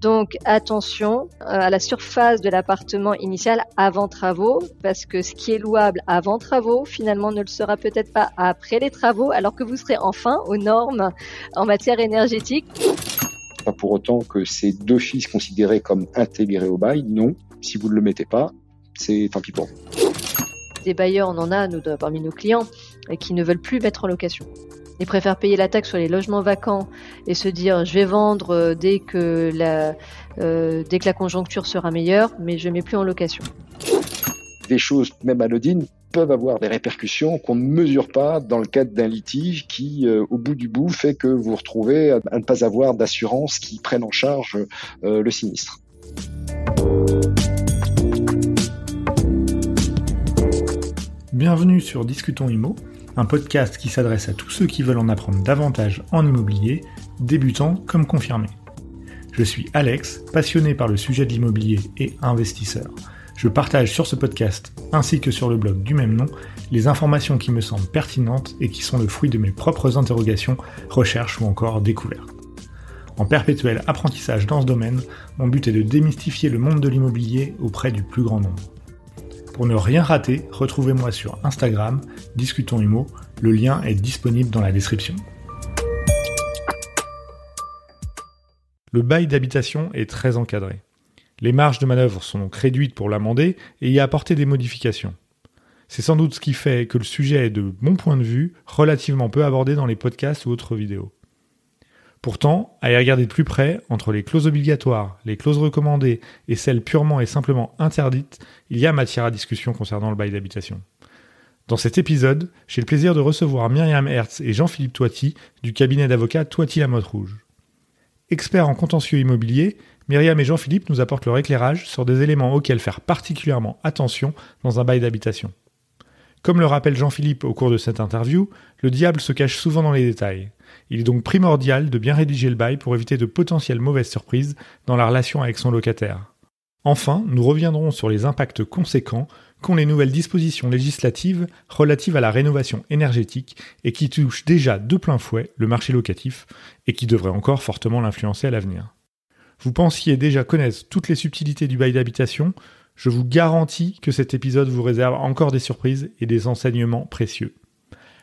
Donc attention euh, à la surface de l'appartement initial avant travaux, parce que ce qui est louable avant travaux, finalement ne le sera peut-être pas après les travaux, alors que vous serez enfin aux normes en matière énergétique. Pas pour autant que c'est d'office considéré comme intégré au bail, non. Si vous ne le mettez pas, c'est tant pis pour vous. Des bailleurs, on en a nous, parmi nos clients, qui ne veulent plus mettre en location. Ils préfèrent payer la taxe sur les logements vacants et se dire je vais vendre euh, dès que la, euh, dès que la conjoncture sera meilleure, mais je ne mets plus en location. Des choses, même anodines, peuvent avoir des répercussions qu'on ne mesure pas dans le cadre d'un litige qui, euh, au bout du bout, fait que vous vous retrouvez à ne pas avoir d'assurance qui prenne en charge le sinistre. Bienvenue sur Discutons Imo, un podcast qui s'adresse à tous ceux qui veulent en apprendre davantage en immobilier, débutants comme confirmés. Je suis Alex, passionné par le sujet de l'immobilier et investisseur. Je partage sur ce podcast, ainsi que sur le blog du même nom, les informations qui me semblent pertinentes et qui sont le fruit de mes propres interrogations, recherches ou encore découvertes. En perpétuel apprentissage dans ce domaine, mon but est de démystifier le monde de l'immobilier auprès du plus grand nombre. Pour ne rien rater, retrouvez-moi sur Instagram, Discutons Humo, le lien est disponible dans la description. Le bail d'habitation est très encadré. Les marges de manœuvre sont donc réduites pour l'amender et y apporter des modifications. C'est sans doute ce qui fait que le sujet est de mon point de vue relativement peu abordé dans les podcasts ou autres vidéos. Pourtant, à y regarder de plus près, entre les clauses obligatoires, les clauses recommandées et celles purement et simplement interdites, il y a matière à discussion concernant le bail d'habitation. Dans cet épisode, j'ai le plaisir de recevoir Myriam Hertz et Jean-Philippe Toiti du cabinet d'avocats Toiti Lamotte Rouge. Experts en contentieux immobilier, Myriam et Jean-Philippe nous apportent leur éclairage sur des éléments auxquels faire particulièrement attention dans un bail d'habitation. Comme le rappelle Jean-Philippe au cours de cette interview, le diable se cache souvent dans les détails. Il est donc primordial de bien rédiger le bail pour éviter de potentielles mauvaises surprises dans la relation avec son locataire. Enfin, nous reviendrons sur les impacts conséquents qu'ont les nouvelles dispositions législatives relatives à la rénovation énergétique et qui touchent déjà de plein fouet le marché locatif et qui devraient encore fortement l'influencer à l'avenir. Vous pensiez déjà connaître toutes les subtilités du bail d'habitation, je vous garantis que cet épisode vous réserve encore des surprises et des enseignements précieux.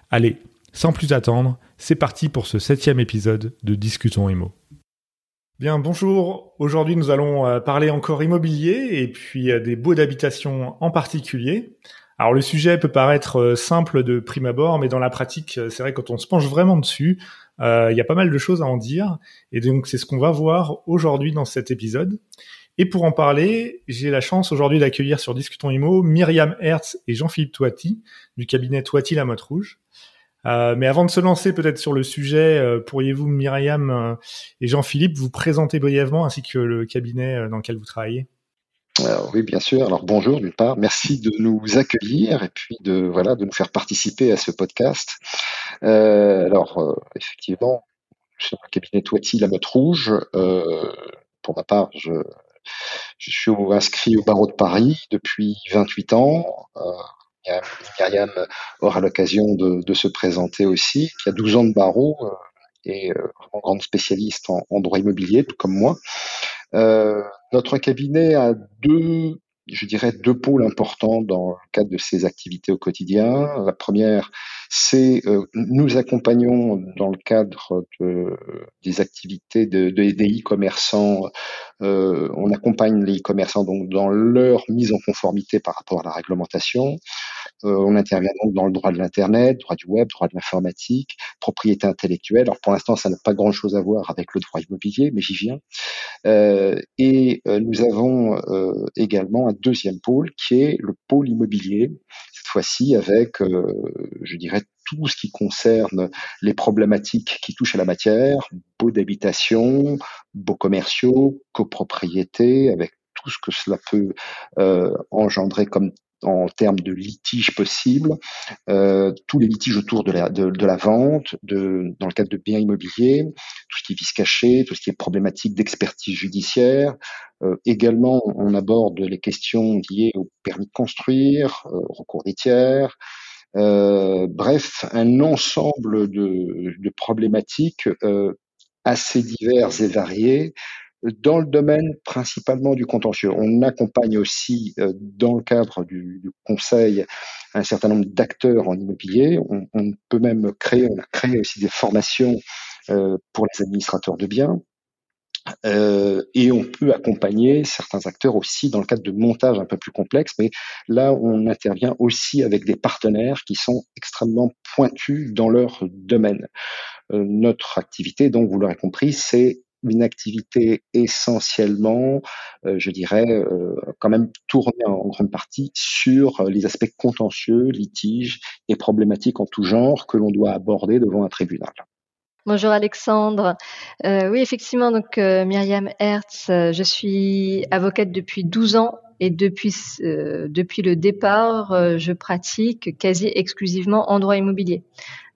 Allez, sans plus attendre, c'est parti pour ce septième épisode de Discutons Imo. Bien, bonjour. Aujourd'hui, nous allons euh, parler encore immobilier et puis euh, des baux d'habitation en particulier. Alors, le sujet peut paraître euh, simple de prime abord, mais dans la pratique, c'est vrai quand on se penche vraiment dessus, il y a pas mal de choses à en dire. Et donc, c'est ce qu'on va voir aujourd'hui dans cet épisode. Et pour en parler, j'ai la chance aujourd'hui d'accueillir sur Discutons Imo Myriam Hertz et Jean-Philippe Toiti du cabinet Toiti La Motte Rouge. Euh, mais avant de se lancer peut-être sur le sujet, euh, pourriez-vous, Myriam euh, et Jean-Philippe, vous présenter brièvement ainsi que le cabinet dans lequel vous travaillez? Oui, bien sûr. Alors bonjour d'une part, merci de nous accueillir et puis de voilà de nous faire participer à ce podcast. alors effectivement, je suis dans le cabinet Toiti La Motte Rouge. pour ma part, je, je suis inscrit au barreau de Paris depuis 28 ans. Myriam aura l'occasion de, se présenter aussi, qui a 12 ans de barreau euh, et euh, vraiment grande spécialiste en, droit immobilier, tout comme moi. Euh, notre cabinet a deux, je dirais, deux pôles importants dans le cadre de ses activités au quotidien. La première, c'est nous accompagnons dans le cadre de, des activités de des e-commerçants. on accompagne les e-commerçants donc dans leur mise en conformité par rapport à la réglementation. Euh, on intervient donc dans le droit de l'Internet, droit du web, droit de l'informatique, propriété intellectuelle. Alors pour l'instant, ça n'a pas grand-chose à voir avec le droit immobilier, mais j'y viens. Euh, et euh, nous avons également un deuxième pôle qui est le pôle immobilier, cette fois-ci avec, je dirais, tout ce qui concerne les problématiques qui touchent à la matière, baux d'habitation, baux commerciaux, copropriété, avec tout ce que cela peut engendrer comme en termes de litiges possibles, euh, tous les litiges autour de la, de, la vente, de, dans le cadre de biens immobiliers, tout ce qui est vice caché, tout ce qui est problématique d'expertise judiciaire. Euh, également, on aborde les questions liées au permis de construire, euh, au recours des tiers. bref, un ensemble de, de problématiques assez diverses et variées dans le domaine principalement du contentieux. On accompagne aussi euh, dans le cadre du, du, conseil un certain nombre d'acteurs en immobilier. On, on, peut même créer, on a créé aussi des formations euh, pour les administrateurs de biens. Euh, et on peut accompagner certains acteurs aussi dans le cadre de montages un peu plus complexes, mais là on intervient aussi avec des partenaires qui sont extrêmement pointus dans leur domaine. Euh, notre activité, donc vous l'aurez compris, c'est une activité essentiellement, euh, je dirais, euh, quand même tournée en grande partie sur les aspects contentieux, litiges et problématiques en tout genre que l'on doit aborder devant un tribunal. Bonjour Alexandre. Euh, oui, effectivement, donc euh, Myriam Hertz, euh, je suis avocate depuis 12 ans et depuis, depuis le départ, je pratique quasi exclusivement en droit immobilier.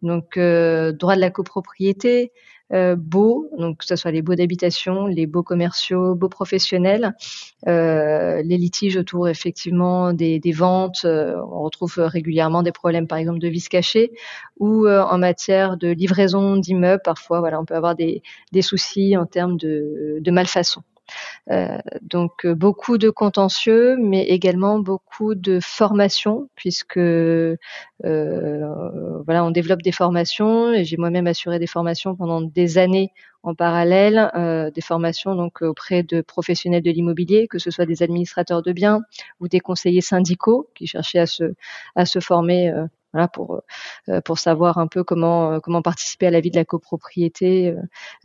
Donc, droit de la copropriété, euh, beaux, donc que ce soit les baux d'habitation, les baux commerciaux, baux professionnels, euh, les litiges autour effectivement des, ventes. Euh, on retrouve régulièrement des problèmes, par exemple, de vis cachés ou en matière de livraison d'immeubles. Parfois, voilà, on peut avoir des, des soucis en termes de, de malfaçon. Euh, donc euh, beaucoup de contentieux, mais également beaucoup de formation, puisque euh, voilà, on développe des formations et j'ai moi-même assuré des formations pendant des années en parallèle, des formations donc auprès de professionnels de l'immobilier, que ce soit des administrateurs de biens ou des conseillers syndicaux qui cherchaient à se à se former voilà, pour euh, pour savoir un peu comment euh, comment participer à la vie de la copropriété,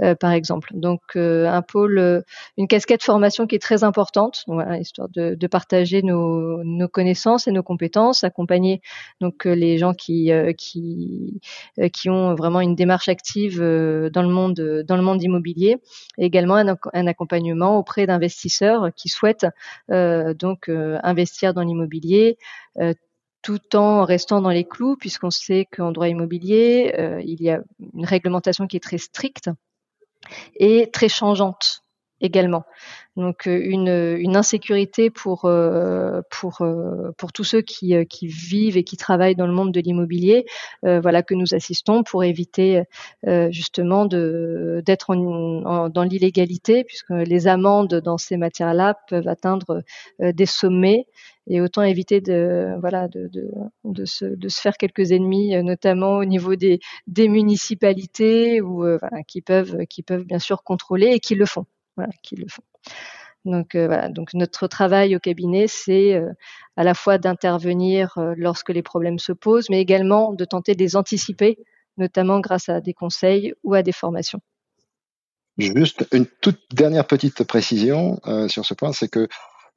euh, par exemple. Donc un pôle, une casquette formation qui est très importante, voilà, histoire de, de partager nos, nos connaissances et nos compétences, accompagner donc les gens qui qui qui ont vraiment une démarche active dans le monde dans le monde immobilier, et également un, un accompagnement auprès d'investisseurs qui souhaitent donc investir dans l'immobilier tout en restant dans les clous, puisqu'on sait qu'en droit immobilier, euh, il y a une réglementation qui est très stricte et très changeante également. Donc euh, une, une insécurité pour euh, pour pour tous ceux qui, qui vivent et qui travaillent dans le monde de l'immobilier, voilà que nous assistons pour éviter justement de d'être dans l'illégalité puisque les amendes dans ces matières-là peuvent atteindre des sommets et autant éviter de voilà de, de, de, se, de se faire quelques ennemis, euh, notamment au niveau des, des municipalités ou euh, voilà, qui peuvent qui peuvent bien sûr contrôler et qui le font, voilà, qui le font. Donc euh, donc notre travail au cabinet, c'est à la fois d'intervenir lorsque les problèmes se posent, mais également de tenter de les anticiper, notamment grâce à des conseils ou à des formations. Juste une toute dernière petite précision euh, sur ce point, c'est que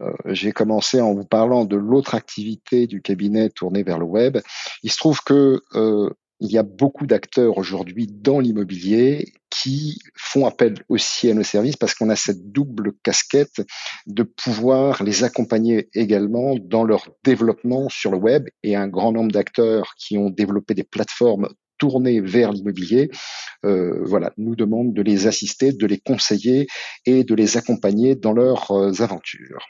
euh, j'ai commencé en vous parlant de l'autre activité du cabinet tournée vers le web. Il se trouve que euh, il y a beaucoup d'acteurs aujourd'hui dans l'immobilier qui font appel aussi à nos services parce qu'on a cette double casquette de pouvoir les accompagner également dans leur développement sur le web et un grand nombre d'acteurs qui ont développé des plateformes tournées vers l'immobilier, euh, voilà, nous demandent de les assister, de les conseiller et de les accompagner dans leurs euh, aventures.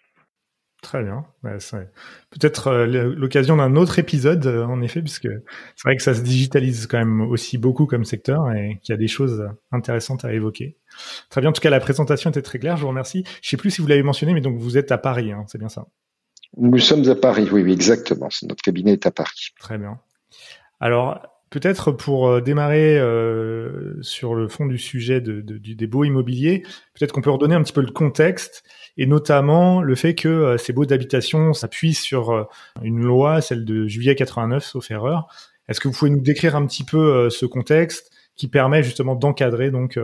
Très bien. Peut-être euh, l'occasion d'un autre épisode, euh, en effet, puisque c'est vrai que ça se digitalise quand même aussi beaucoup comme secteur et qu'il y a des choses intéressantes à évoquer. Très bien. En tout cas, la présentation était très claire. Je vous remercie. Je sais plus si vous l'avez mentionné, mais donc vous êtes à Paris, hein, c'est bien ça? Nous sommes à Paris, oui, oui, exactement. Notre cabinet est à Paris. Très bien. Alors, Peut-être pour euh, démarrer euh, sur le fond du sujet de, de, du, des baux immobiliers, peut-être qu'on peut redonner un petit peu le contexte et notamment le fait que euh, ces baux d'habitation s'appuient sur euh, une loi, celle de juillet 89, sauf erreur. Est-ce que vous pouvez nous décrire un petit peu ce contexte qui permet justement d'encadrer donc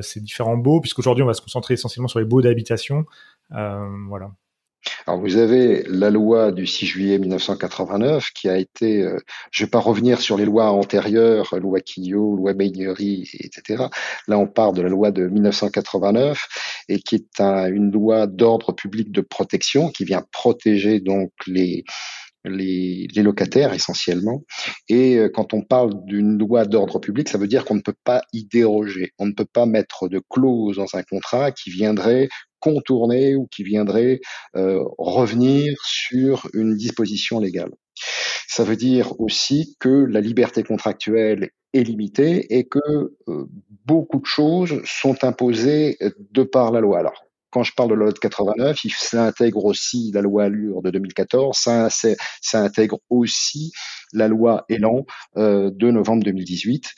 ces différents baux, puisqu'aujourd'hui on va se concentrer essentiellement sur les baux d'habitation. voilà. Alors vous avez la loi du 6 juillet 1989 qui a été, euh, je ne vais pas revenir sur les lois antérieures, loi Quillot, loi Meignery, etc. Là on part de la loi de 1989 et qui est une loi d'ordre public de protection qui vient protéger donc les les, locataires essentiellement. Et euh, quand on parle d'une loi d'ordre public, ça veut dire qu'on ne peut pas y déroger. On ne peut pas mettre de clause dans un contrat qui viendrait contourner ou qui viendrait euh, revenir sur une disposition légale. Ça veut dire aussi que la liberté contractuelle est limitée et que euh, beaucoup de choses sont imposées de par la loi. Alors, quand je parle de la loi de 89, ça intègre aussi la loi Allure de 2014, ça, ça intègre aussi la loi Elan euh, de novembre 2018,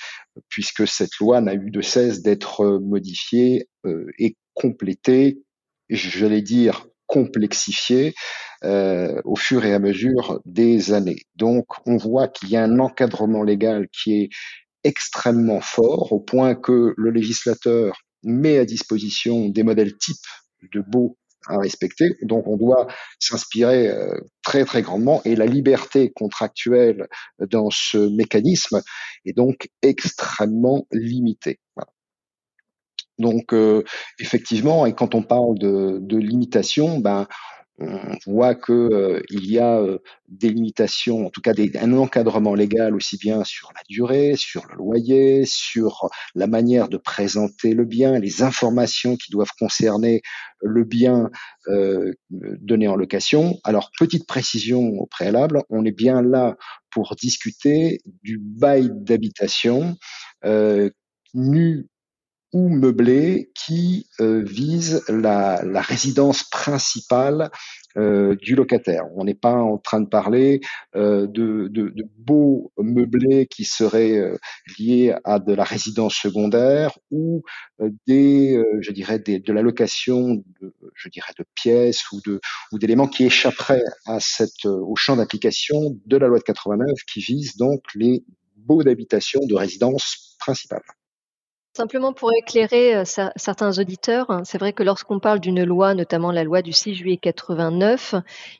puisque cette loi n'a eu de cesse d'être modifiée euh, et complétée, j'allais dire complexifiée, euh, au fur et à mesure des années. Donc, on voit qu'il y a un encadrement légal qui est extrêmement fort, au point que le législateur met à disposition des modèles types de beaux à respecter. Donc on doit s'inspirer euh, très très grandement et la liberté contractuelle dans ce mécanisme est donc extrêmement limitée. Donc euh, effectivement, et quand on parle de, de limitation, ben on voit que euh, il y a euh, des limitations, en tout cas des, un encadrement légal aussi bien sur la durée, sur le loyer, sur la manière de présenter le bien, les informations qui doivent concerner le bien euh, donné en location. Alors petite précision au préalable, on est bien là pour discuter du bail d'habitation euh, nu ou meublé qui euh, vise la, résidence principale euh, du locataire. On n'est pas en train de parler euh, de, beaux meublés qui seraient euh, liés à de la résidence secondaire ou des, je dirais, de la location, de, je dirais, de pièces ou de ou d'éléments qui échapperaient à cette au champ d'application de la loi de 89 qui vise donc les baux d'habitation de résidence principale. Simplement pour éclairer euh, certains auditeurs, hein, c'est vrai que lorsqu'on parle d'une loi, notamment la loi du 6 juillet 89,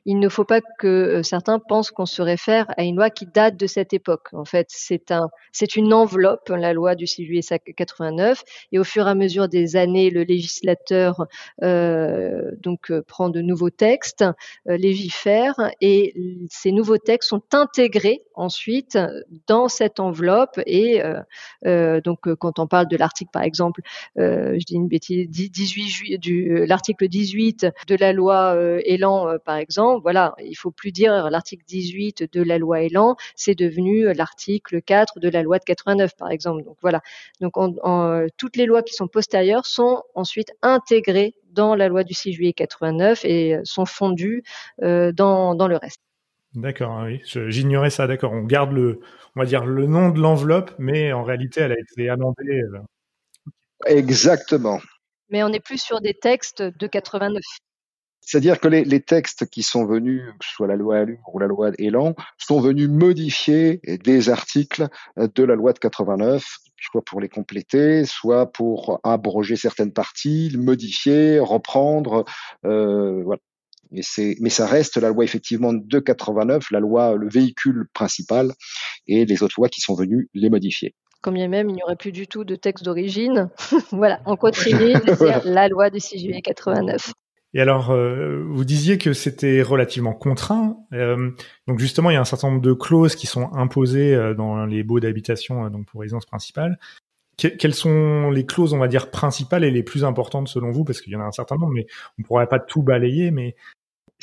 il ne faut pas que euh, certains pensent qu'on se réfère à une loi qui date de cette époque. En fait, c'est un, c'est une enveloppe, la loi du 6 juillet 89, et au fur et à mesure des années, le législateur euh, donc prend de nouveaux textes, légifère, et ces nouveaux textes sont intégrés ensuite dans cette enveloppe. Et donc, quand on parle de l'article, par exemple, euh, je dis une bêtise, 18 juillet, du euh, l'article 18 de la loi euh, Elan, par exemple. Voilà, il faut plus dire l'article 18 de la loi Elan, c'est devenu l'article 4 de la loi de 89, par exemple. Donc voilà. Donc toutes les lois qui sont postérieures sont ensuite intégrées dans la loi du 6 juillet 89 et sont fondues dans, dans le reste. D'accord, oui, j'ignorais ça. D'accord, on garde le, on va dire le nom de l'enveloppe, mais en réalité, elle a été amendée. Exactement. Mais on n'est plus sur des textes de 89. C'est-à-dire que les, les, textes qui sont venus, que ce soit la loi Allure ou la loi Elan, sont venus modifier des articles de la loi de 89, soit pour les compléter, soit pour abroger certaines parties, modifier, reprendre. Euh, voilà. Mais, mais ça reste la loi effectivement de 89, la loi, le véhicule principal, et les autres lois qui sont venues les modifier comme bien même il n'y aurait plus du tout de texte d'origine. voilà, on continue la loi du 6 juillet 89. Et alors, euh, vous disiez que c'était relativement contraint. Euh, donc justement, il y a un certain nombre de clauses qui sont imposées euh, dans les baux d'habitation, donc pour résidence principale. quelles sont les clauses, on va dire, principales et les plus importantes selon vous? Parce qu'il y en a un certain nombre, mais on pourrait pas tout balayer. Mais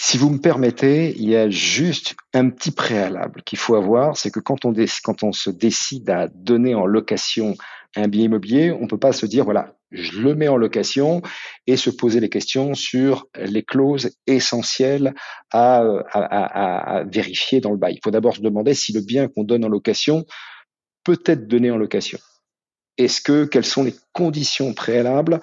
si vous me permettez, il y a juste un petit préalable qu'il faut avoir, c'est que quand on, se décide à donner en location un bien immobilier, on ne peut pas se dire, voilà, je le mets en location et se poser les questions sur les clauses essentielles à vérifier dans le bail. Il faut d'abord se demander si le bien qu'on donne en location peut être donné en location. Est-ce que quelles sont les conditions préalables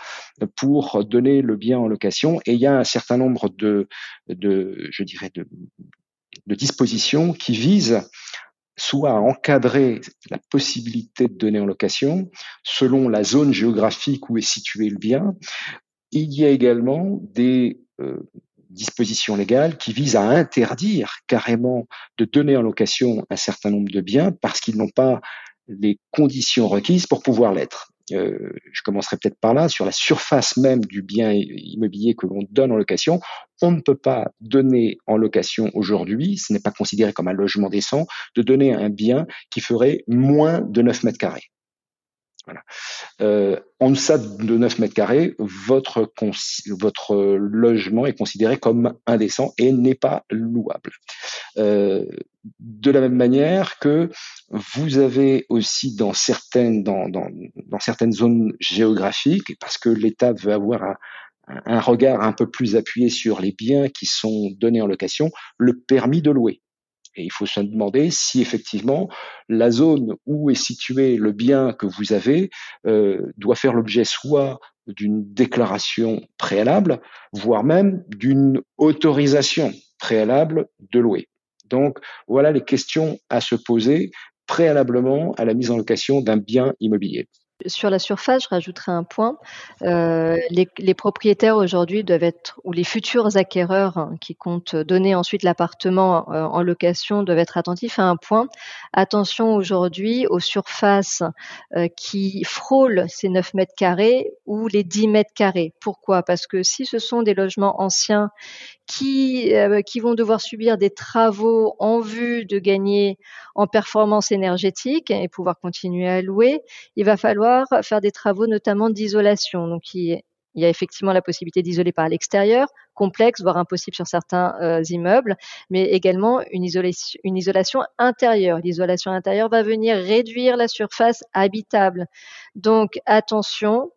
pour donner le bien en location? Et il y a un certain nombre de, je dirais, de dispositions qui visent soit à encadrer la possibilité de donner en location selon la zone géographique où est situé le bien. Il y a également des euh, dispositions légales qui visent à interdire carrément de donner en location un certain nombre de biens parce qu'ils n'ont pas les conditions requises pour pouvoir l'être. Euh, je commencerai peut-être par là, sur la surface même du bien immobilier que l'on donne en location, on ne peut pas donner en location aujourd'hui, ce n'est pas considéré comme un logement décent, de donner un bien qui ferait moins de 9 mètres carrés. Euh, en deçà de 9 mètres carrés, votre, logement est considéré comme indécent et n'est pas louable. de la même manière que vous avez aussi dans certaines, zones géographiques, parce que l'État veut avoir un regard un peu plus appuyé sur les biens qui sont donnés en location, le permis de louer. Et il faut se demander si effectivement la zone où est situé le bien que vous avez euh, doit faire l'objet soit d'une déclaration préalable, voire même d'une autorisation préalable de louer. Donc voilà les questions à se poser préalablement à la mise en location d'un bien immobilier. Sur la surface, je rajouterai un point. Euh, les, propriétaires aujourd'hui doivent être, ou les futurs acquéreurs hein, qui comptent donner ensuite l'appartement euh, en location doivent être attentifs à un point. Attention aujourd'hui aux surfaces euh, qui frôlent ces 9 mètres carrés ou les 10 mètres carrés. Pourquoi? Parce que si ce sont des logements anciens qui, euh, qui vont devoir subir des travaux en vue de gagner en performance énergétique et pouvoir continuer à louer, il va falloir faire des travaux notamment d'isolation. Donc, il, y a effectivement la possibilité d'isoler par l'extérieur, complexe, voire impossible sur certains euh, immeubles, mais également une isolation, une isolation intérieure. L'isolation intérieure va venir réduire la surface habitable. Donc attention,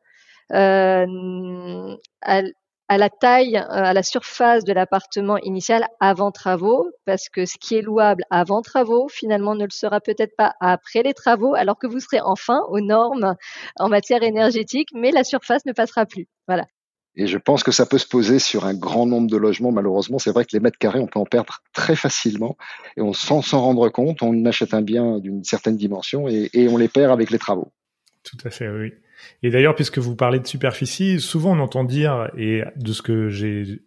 euh, à, à la taille, euh, à la surface de l'appartement initial avant travaux, parce que ce qui est louable avant travaux, finalement, ne le sera peut-être pas après les travaux, alors que vous serez enfin aux normes en matière énergétique, mais la surface ne passera plus. Voilà. Et je pense que ça peut se poser sur un grand nombre de logements. Malheureusement, c'est vrai que les mètres carrés, on peut en perdre très facilement. Et on, sans s'en rendre compte, on achète un bien d'une certaine dimension et, et on les perd avec les travaux. Tout à fait, oui. Et d'ailleurs, puisque vous parlez de superficie, souvent on entend dire, et de ce que j'ai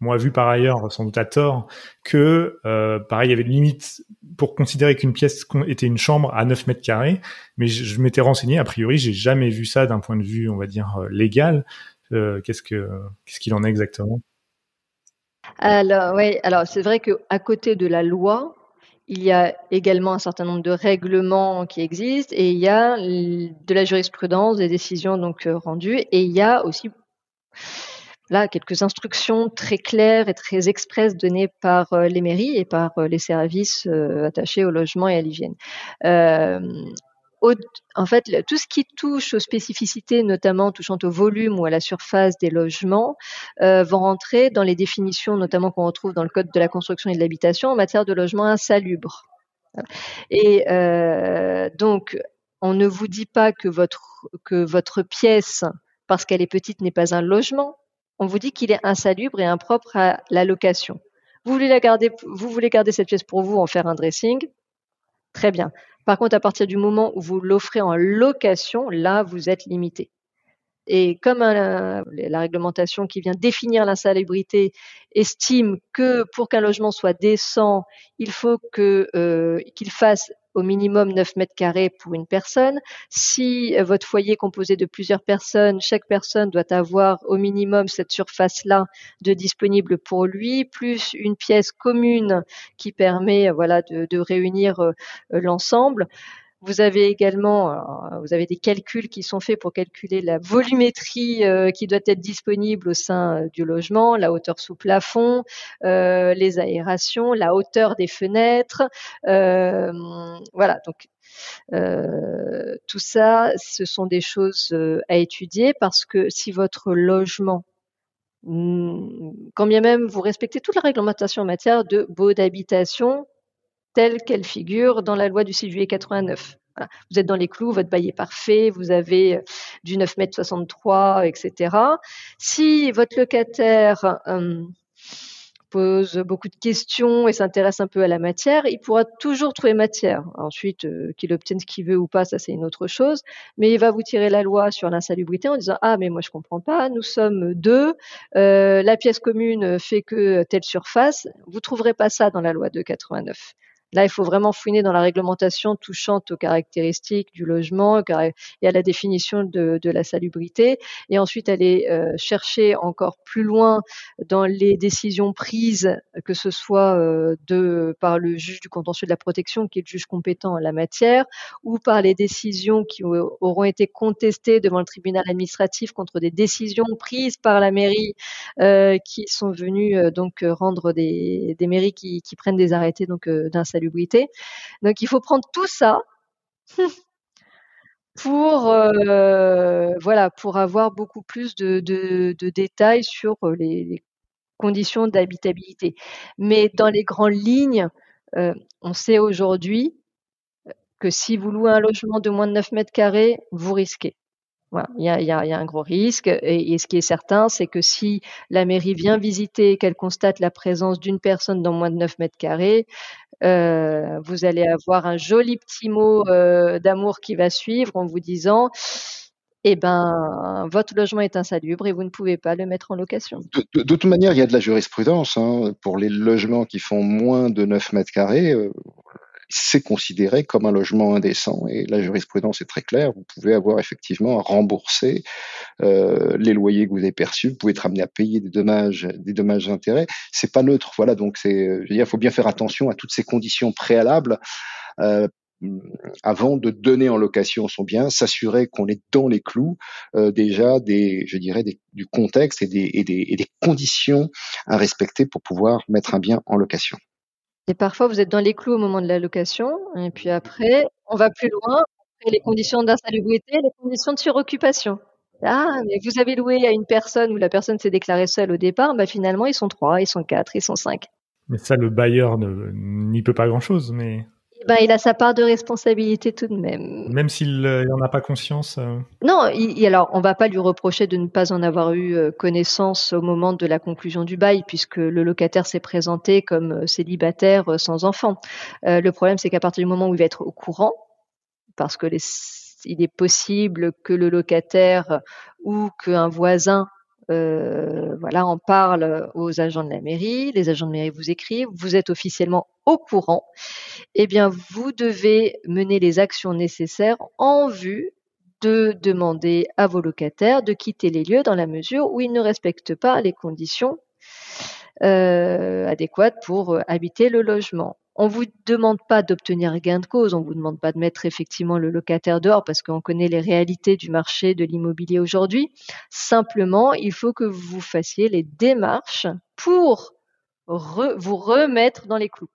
moi vu par ailleurs, sans doute à tort, que euh, pareil, il y avait une limite pour considérer qu'une pièce était une chambre à 9 mètres carrés. Mais je, m'étais renseigné, a priori, j'ai jamais vu ça d'un point de vue, on va dire, euh, légal. Euh, qu'est-ce que qu'est-ce qu'il en est exactement? Alors oui, alors c'est vrai que à côté de la loi, il y a également un certain nombre de règlements qui existent et il y a de la jurisprudence, des décisions donc euh, rendues et il y a aussi là quelques instructions très claires et très expresses données par euh, les mairies et par euh, les services attachés au logement et à l'hygiène en fait, tout ce qui touche aux spécificités, notamment touchant au volume ou à la surface des logements, euh, vont rentrer dans les définitions, notamment qu'on retrouve dans le Code de la construction et de l'habitation en matière de logement insalubre. Et euh, donc, on ne vous dit pas que votre, pièce, parce qu'elle est petite, n'est pas un logement. On vous dit qu'il est insalubre et impropre à la location. Vous voulez garder cette pièce pour vous, en faire un dressing, très bien. Par contre, à partir du moment où vous l'offrez en location, là, vous êtes limité. Et comme la réglementation qui vient définir l'insalubrité estime que pour qu'un logement soit décent, il faut euh, qu'il fasse au minimum 9 mètres carrés pour une personne. Si euh, votre foyer est composé de plusieurs personnes, chaque personne doit avoir au minimum cette surface-là de disponible pour lui, plus une pièce commune qui permet voilà, de, réunir euh, l'ensemble. Vous avez également, euh, vous avez des calculs qui sont faits pour calculer la volumétrie euh, qui doit être disponible au sein euh, du logement, la hauteur sous plafond, les aérations, la hauteur des fenêtres. voilà, donc tout ça, ce sont des choses à étudier parce que si votre logement hmm, quand bien même vous respectez toute la réglementation en matière de beau d'habitation, telle qu'elle figure dans la loi du 6 juillet 89. Vous êtes dans les clous, votre bail est parfait, vous avez euh, du 9 mètres 63, etc. Si votre locataire euh, pose beaucoup de questions et s'intéresse un peu à la matière, il pourra toujours trouver matière. Ensuite, euh, qu'il obtienne ce qu'il veut ou pas, ça c'est une autre chose. Mais il va vous tirer la loi sur l'insalubrité en disant ah mais moi je comprends pas, nous sommes deux, la pièce commune fait que telle surface. Vous trouverez pas ça dans la loi de 89. Là, il faut vraiment fouiner dans la réglementation touchant aux caractéristiques du logement et à la définition de, la salubrité. Et ensuite, aller euh, chercher encore plus loin dans les décisions prises, que ce soit euh, par le juge du contentieux de la protection, qui est le juge compétent en la matière, ou par les décisions qui auront été contestées devant le tribunal administratif contre des décisions prises par la mairie euh, qui sont venues donc rendre des, mairies qui, prennent des arrêtés d'insalubrité. Donc il faut prendre tout ça pour euh, voilà pour avoir beaucoup plus de, détails sur euh, les, conditions d'habitabilité. Mais dans les grandes lignes, euh, on sait aujourd'hui que si vous louez un logement de moins de 9 mètres carrés, vous risquez. Il y a, un gros risque. Et, ce qui est certain, c'est que si la mairie vient visiter, qu'elle constate la présence d'une personne dans moins de 9 mètres carrés, euh, vous allez avoir un joli petit mot euh, d'amour qui va suivre en vous disant eh ben, votre logement est insalubre et vous ne pouvez pas le mettre en location. De, toute manière, il y a de la jurisprudence hein, pour les logements qui font moins de 9 mètres carrés. Euh, c'est considéré comme un logement indécent. Et la jurisprudence est très claire. Vous pouvez avoir effectivement à rembourser euh, les loyers que vous avez perçus. Vous pouvez être amené à payer des dommages, des dommages d'intérêt. C'est pas neutre. Voilà. Donc c'est, il faut bien faire attention à toutes ces conditions préalables. Euh, avant de donner en location son bien, s'assurer qu'on est dans les clous euh, déjà des, je dirais, du contexte et et des conditions à respecter pour pouvoir mettre un bien en location. Et parfois, vous êtes dans les clous au moment de la location, et puis après, on va plus loin, les conditions d'insalubrité, les conditions de suroccupation. Ah, mais vous avez loué à une personne où la personne s'est déclarée seule au départ, bah finalement, ils sont trois, ils sont quatre, ils sont cinq. Mais ça, le bailleur n'y peut pas grand-chose, mais... Ben, il a sa part de responsabilité tout de même. Même s'il n'en a pas conscience euh. Non, alors on va pas lui reprocher de ne pas en avoir eu euh, connaissance au moment de la conclusion du bail, puisque le locataire s'est présenté comme euh, célibataire sans enfant. le problème, c'est qu'à partir du moment où il va être au courant, parce que il est possible que le locataire ou qu'un voisin euh, voilà, on parle aux agents de la mairie, les agents de mairie vous écrivent, vous êtes officiellement au courant, eh bien, vous devez mener les actions nécessaires en vue de demander à vos locataires de quitter les lieux dans la mesure où ils ne respectent pas les conditions euh, adéquates pour habiter le logement. On vous demande pas d'obtenir gain de cause, on vous demande pas de mettre effectivement le locataire dehors parce qu'on connaît les réalités du marché de l'immobilier aujourd'hui. Simplement, il faut que vous fassiez les démarches pour vous remettre dans les clous.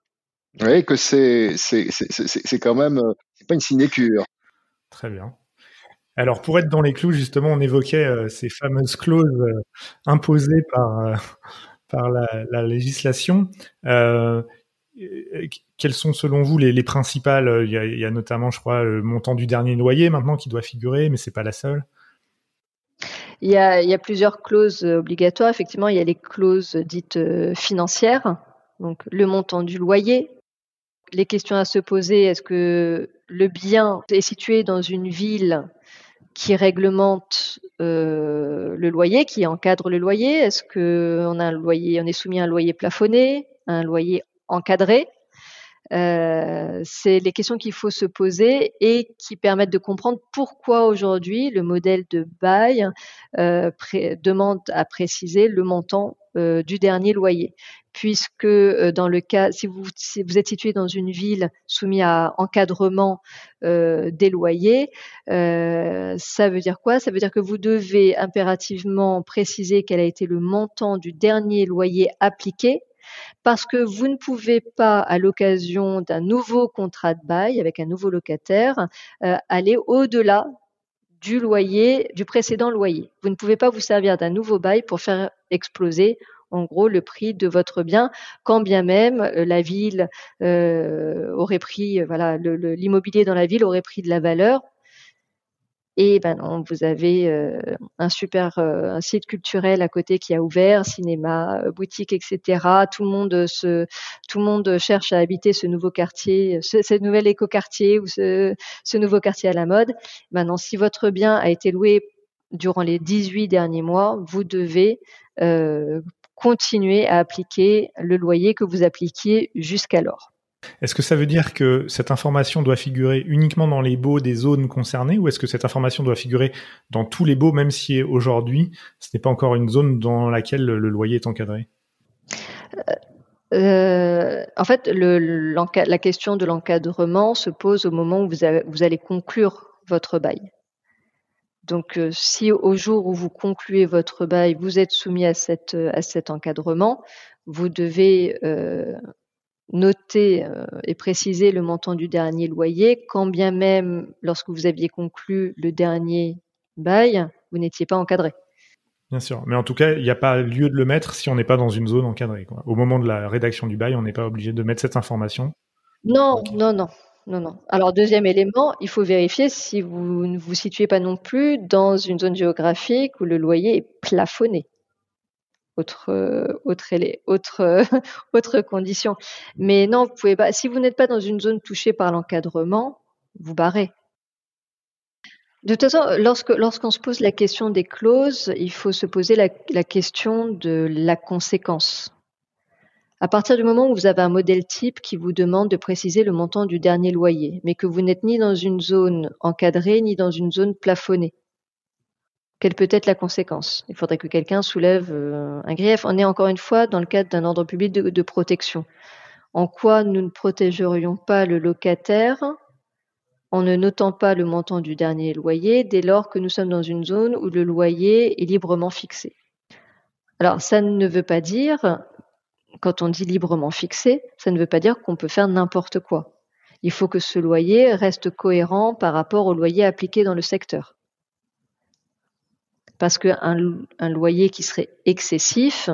Oui, que c'est c'est quand même euh, c'est pas une sinécure. Très bien. Alors pour être dans les clous, justement, on évoquait euh, ces fameuses clauses euh, imposées par par la, la législation. Euh, quelles sont selon vous les, principales euh, il y, a, notamment, je crois, le montant du dernier loyer maintenant qui doit figurer, mais c'est pas la seule. Il y, a, plusieurs clauses obligatoires. Effectivement, il y a les clauses dites euh, financières, donc le montant du loyer. Les questions à se poser est-ce que le bien est situé dans une ville qui réglemente le loyer, qui encadre le loyer? Est-ce qu'on est soumis à un loyer plafonné, un loyer encadré. Euh, c'est les questions qu'il faut se poser et qui permettent de comprendre pourquoi aujourd'hui le modèle de bail euh, demande à préciser le montant euh, du dernier loyer. Puisque dans le cas, si vous êtes situé dans une ville soumise à encadrement des loyers, ça veut dire quoi? Ça veut dire que vous devez impérativement préciser quel a été le montant du dernier loyer appliqué parce que vous ne pouvez pas, à l'occasion d'un nouveau contrat de bail avec un nouveau locataire, euh, aller au-delà du loyer, du précédent loyer. Vous ne pouvez pas vous servir d'un nouveau bail pour faire exploser en gros le prix de votre bien, quand bien même euh, la ville euh, aurait pris, voilà, l'immobilier dans la ville aurait pris de la valeur et ben non, vous avez euh, un super euh, un site culturel à côté qui a ouvert, cinéma, euh, boutique, etc. Tout le monde se, tout le monde cherche à habiter ce nouveau quartier, ce, nouvel écoquartier ou ce, ce nouveau quartier à la mode. Maintenant, si votre bien a été loué durant les 18 derniers mois, vous devez continuer à appliquer le loyer que vous appliquiez jusqu'alors. Est-ce que ça veut dire que cette information doit figurer uniquement dans les baux des zones concernées ou est-ce que cette information doit figurer dans tous les baux, même si aujourd'hui ce n'est pas encore une zone dans laquelle le loyer est encadré? Euh, en fait, la question de l'encadrement se pose au moment où vous, allez conclure votre bail. Donc, euh, si au jour où vous concluez votre bail, vous êtes soumis à, cet encadrement, vous devez euh, noter euh, et préciser le montant du dernier loyer, quand bien même lorsque vous aviez conclu le dernier bail, vous n'étiez pas encadré. Bien sûr, mais en tout cas, il n'y a pas lieu de le mettre si on n'est pas dans une zone encadrée. Au moment de la rédaction du bail, on n'est pas obligé de mettre cette information. Non, non, non. Non, non. Alors, deuxième élément, il faut vérifier si vous ne vous situez pas non plus dans une zone géographique où le loyer est plafonné. Autre, autre, autre, autre condition. Mais non, vous pouvez pas. Si vous n'êtes pas dans une zone touchée par l'encadrement, vous barrez. De toute façon, lorsque lorsqu'on se pose la question des clauses, il faut se poser la question de la conséquence. À partir du moment où vous avez un modèle type qui vous demande de préciser le montant du dernier loyer, mais que vous n'êtes ni dans une zone encadrée ni dans une zone plafonnée, quelle peut être la conséquence Il faudrait que quelqu'un soulève euh, un grief. On est encore une fois dans le cadre d'un ordre public de, de protection. En quoi nous ne protégerions pas le locataire en ne notant pas le montant du dernier loyer dès lors que nous sommes dans une zone où le loyer est librement fixé? Alors, ça ne veut pas dire quand on dit librement fixé, ça ne veut pas dire qu'on peut faire n'importe quoi. Il faut que ce loyer reste cohérent par rapport au loyer appliqué dans le secteur. Parce qu'un un loyer qui serait excessif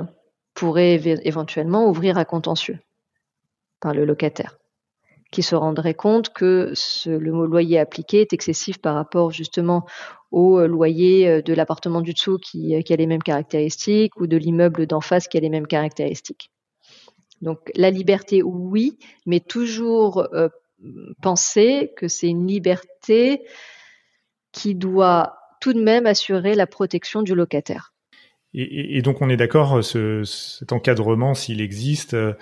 pourrait éventuellement ouvrir à contentieux par le locataire, qui se rendrait compte que le loyer appliqué est excessif par rapport justement au loyer de l'appartement du dessous qui, qui a les mêmes caractéristiques ou de l'immeuble d'en face qui a les mêmes caractéristiques. Donc la liberté, oui, mais toujours euh, penser que c'est une liberté qui doit tout de même assurer la protection du locataire. Et, donc on est d'accord, cet encadrement, s'il existe, euh,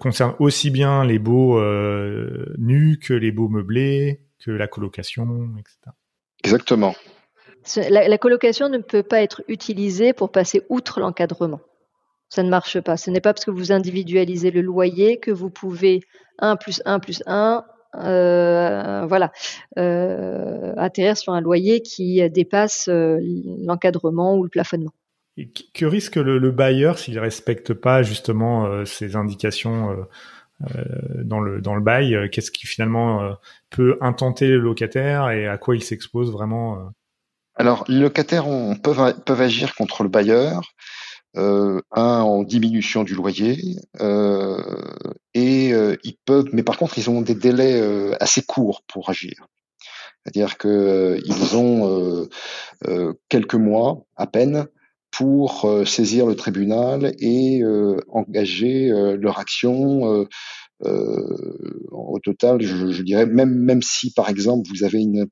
concerne aussi bien les baux euh, nus que les baux meublés, que la colocation, etc. Exactement. la colocation ne peut pas être utilisée pour passer outre l'encadrement ça ne marche pas. Ce n'est pas parce que vous individualisez le loyer que vous pouvez 1 plus 1 plus 1, euh, voilà, euh, atterrir sur un loyer qui dépasse euh, l'encadrement ou le plafonnement. Et que risque le, bailleur s'il ne respecte pas justement ces indications dans le dans le bail? Qu'est-ce qui finalement peut intenter le locataire et à quoi il s'expose vraiment Alors, les locataires peuvent, peuvent agir contre le bailleur. euh, un en diminution du loyer euh, et euh, ils peuvent, mais par contre ils ont des délais euh, assez courts pour agir. C'est-à-dire que ils ont quelques mois à peine pour saisir le tribunal et engager leur action. au total, je, je, dirais même même si par exemple vous avez une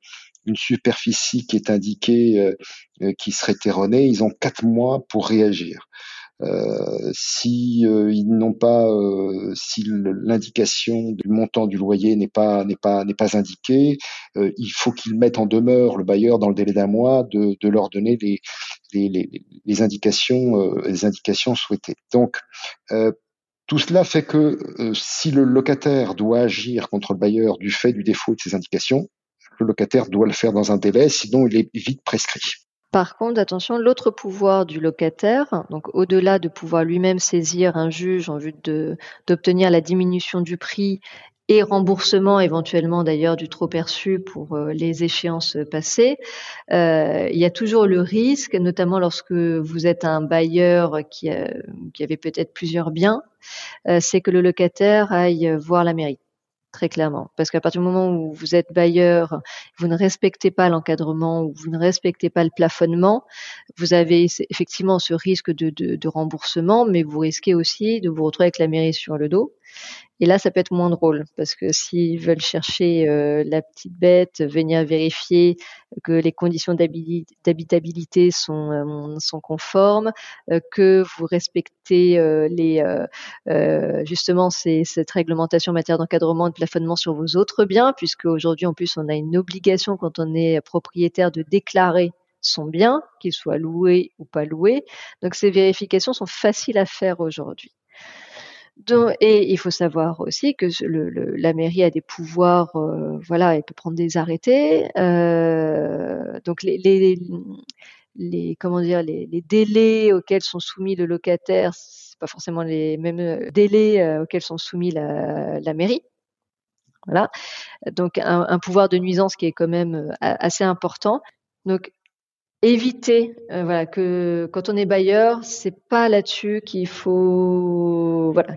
une superficie qui est indiquée euh, euh, qui serait erronée, ils ont quatre mois pour réagir. Euh, si euh, ils n'ont pas, euh, si l'indication du montant du loyer n'est pas n'est pas n'est pas indiquée, il faut qu'ils mettent en demeure le bailleur dans le délai d'un mois de, de leur donner les les, les, les indications les indications souhaitées. Donc tout cela fait que si le locataire doit agir contre le bailleur du fait du défaut de ces indications, le locataire doit le faire dans un délai, sinon il est vite prescrit. Par contre, attention, l'autre pouvoir du locataire, donc au-delà de pouvoir lui-même saisir un juge en vue d'obtenir la diminution du prix et remboursement éventuellement d'ailleurs du trop perçu pour euh, les échéances passées. Euh, il y a toujours le risque, notamment lorsque vous êtes un bailleur qui, qui avait peut-être plusieurs biens, euh, c'est que le locataire aille voir la mairie très clairement. Parce qu'à partir du moment où vous êtes bailleur, vous ne respectez pas l'encadrement ou vous ne respectez pas le plafonnement, vous avez effectivement ce risque de, de, de, remboursement, mais vous risquez aussi de vous retrouver avec la mairie sur le dos. Et là, ça peut être moins drôle parce que s'ils veulent chercher euh, la petite bête, venir vérifier que les conditions d'habitabilité sont, euh, conformes, euh, que vous respectez les, justement cette réglementation en matière d'encadrement et de plafonnement sur vos autres biens, puisque aujourd'hui, en plus, on a une obligation quand on est propriétaire de déclarer son bien, qu'il soit loué ou pas loué. Donc ces vérifications sont faciles à faire aujourd'hui et il faut savoir aussi que le, la mairie a des pouvoirs, euh, voilà, elle peut prendre des arrêtés. Euh, donc les, les, les, comment dire, les, les, délais auxquels sont soumis le locataire, c'est pas forcément les mêmes euh, délais auxquels sont soumis la, la mairie. Voilà. Donc un, un, pouvoir de nuisance qui est quand même assez important. Donc éviter euh, voilà que quand on est bailleur c'est pas là-dessus qu'il faut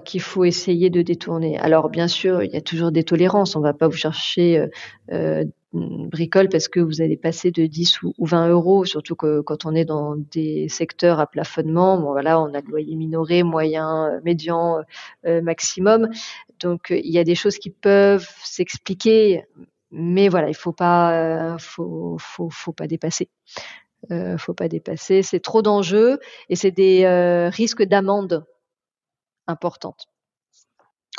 qu'il faut essayer de détourner. Alors bien sûr il y a toujours des tolérances. On va pas vous chercher euh, euh bricole parce que vous allez passer de 10 ou, 20 euros surtout que quand on est dans des secteurs à plafonnement voilà on a le loyer minoré moyen euh, médian maximum. Donc il y a des choses qui peuvent s'expliquer mais voilà il faut pas faut, pas dépasser. Faut pas dépasser. C'est trop d'enjeux et c'est des risques d'amende importantes.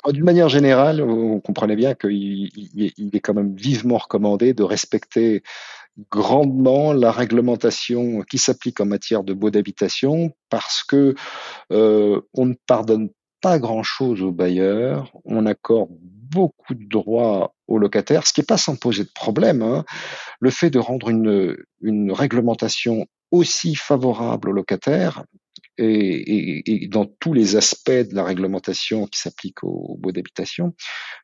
Oh, d'une manière générale, vous comprenez bien qu'il est quand même vivement recommandé de respecter grandement la réglementation qui s'applique en matière de baux d'habitation parce que euh, on ne pardonne pas grand-chose aux bailleurs, on accorde beaucoup de droits aux locataires, ce qui n'est pas sans poser de problème. Hein. Le fait de rendre une réglementation aussi favorable aux locataires et, et, dans tous les aspects de la réglementation qui s'applique aux, baux d'habitation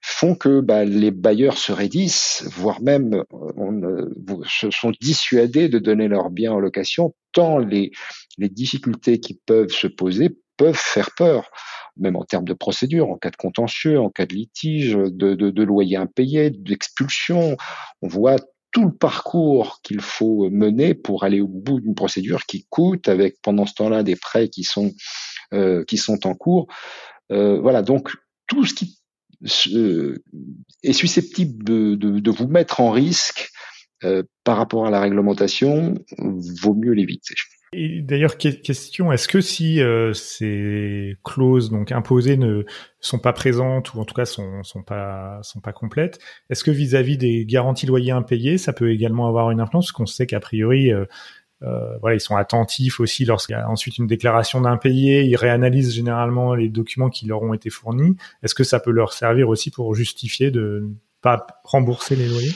font que bah, les bailleurs se raidissent, voire même on, se sont dissuadés de donner leurs biens en location, tant les, les difficultés qui peuvent se poser peuvent faire peur même en termes de procédure, en cas de contentieux, en cas de litige, de, de, de loyer impayé, d'expulsion. On voit tout le parcours qu'il faut mener pour aller au bout d'une procédure qui coûte, avec pendant ce temps-là des prêts qui sont euh, qui sont en cours. Euh, voilà, donc tout ce qui est susceptible de, vous mettre en risque euh, par rapport à la réglementation vaut mieux l'éviter. D'ailleurs, question, est-ce que si euh, ces clauses donc imposées ne sont pas présentes ou en tout cas sont sont pas sont pas complètes, est-ce que vis-à-vis des garanties loyers impayés, ça peut également avoir une influence? Parce qu'on sait qu'a priori, euh, euh, voilà, ils sont attentifs aussi lorsqu'il y a ensuite une déclaration d'impayé, ils réanalysent généralement les documents qui leur ont été fournis. Est-ce que ça peut leur servir aussi pour justifier de ne pas rembourser les loyers?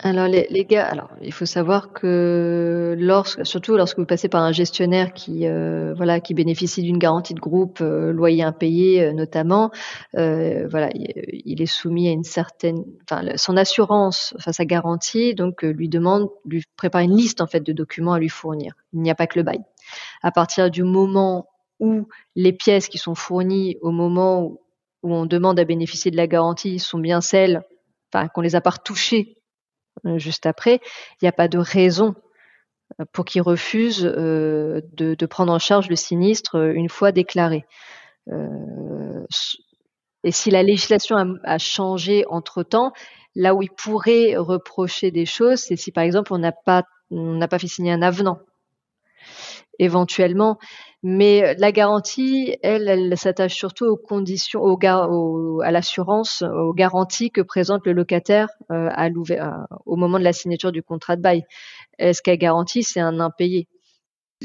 Alors les, les, gars, alors il faut savoir que lorsque, surtout lorsque vous passez par un gestionnaire qui, euh, voilà, qui bénéficie d'une garantie de groupe, euh, loyer impayé euh, notamment, voilà, il, est soumis à une certaine, enfin son assurance, enfin sa garantie, donc lui demande, lui prépare une liste en fait de documents à lui fournir. Il n'y a pas que le bail. À partir du moment où les pièces qui sont fournies au moment où, où on demande à bénéficier de la garantie sont bien celles, enfin qu'on les a pas retouchées euh, juste après, il n'y a pas de raison euh, pour qu'ils refusent euh, de, prendre en charge le sinistre une fois déclaré. et si la législation a, changé entre-temps, là où ils pourraient reprocher des choses, c'est si par exemple on n'a pas fait signer un avenant éventuellement. Mais la garantie, elle, elle s'attache surtout aux conditions, à l'assurance, aux garanties que présente le locataire euh, au moment de la signature du contrat de bail. Ce qu'elle garantit, c'est un impayé.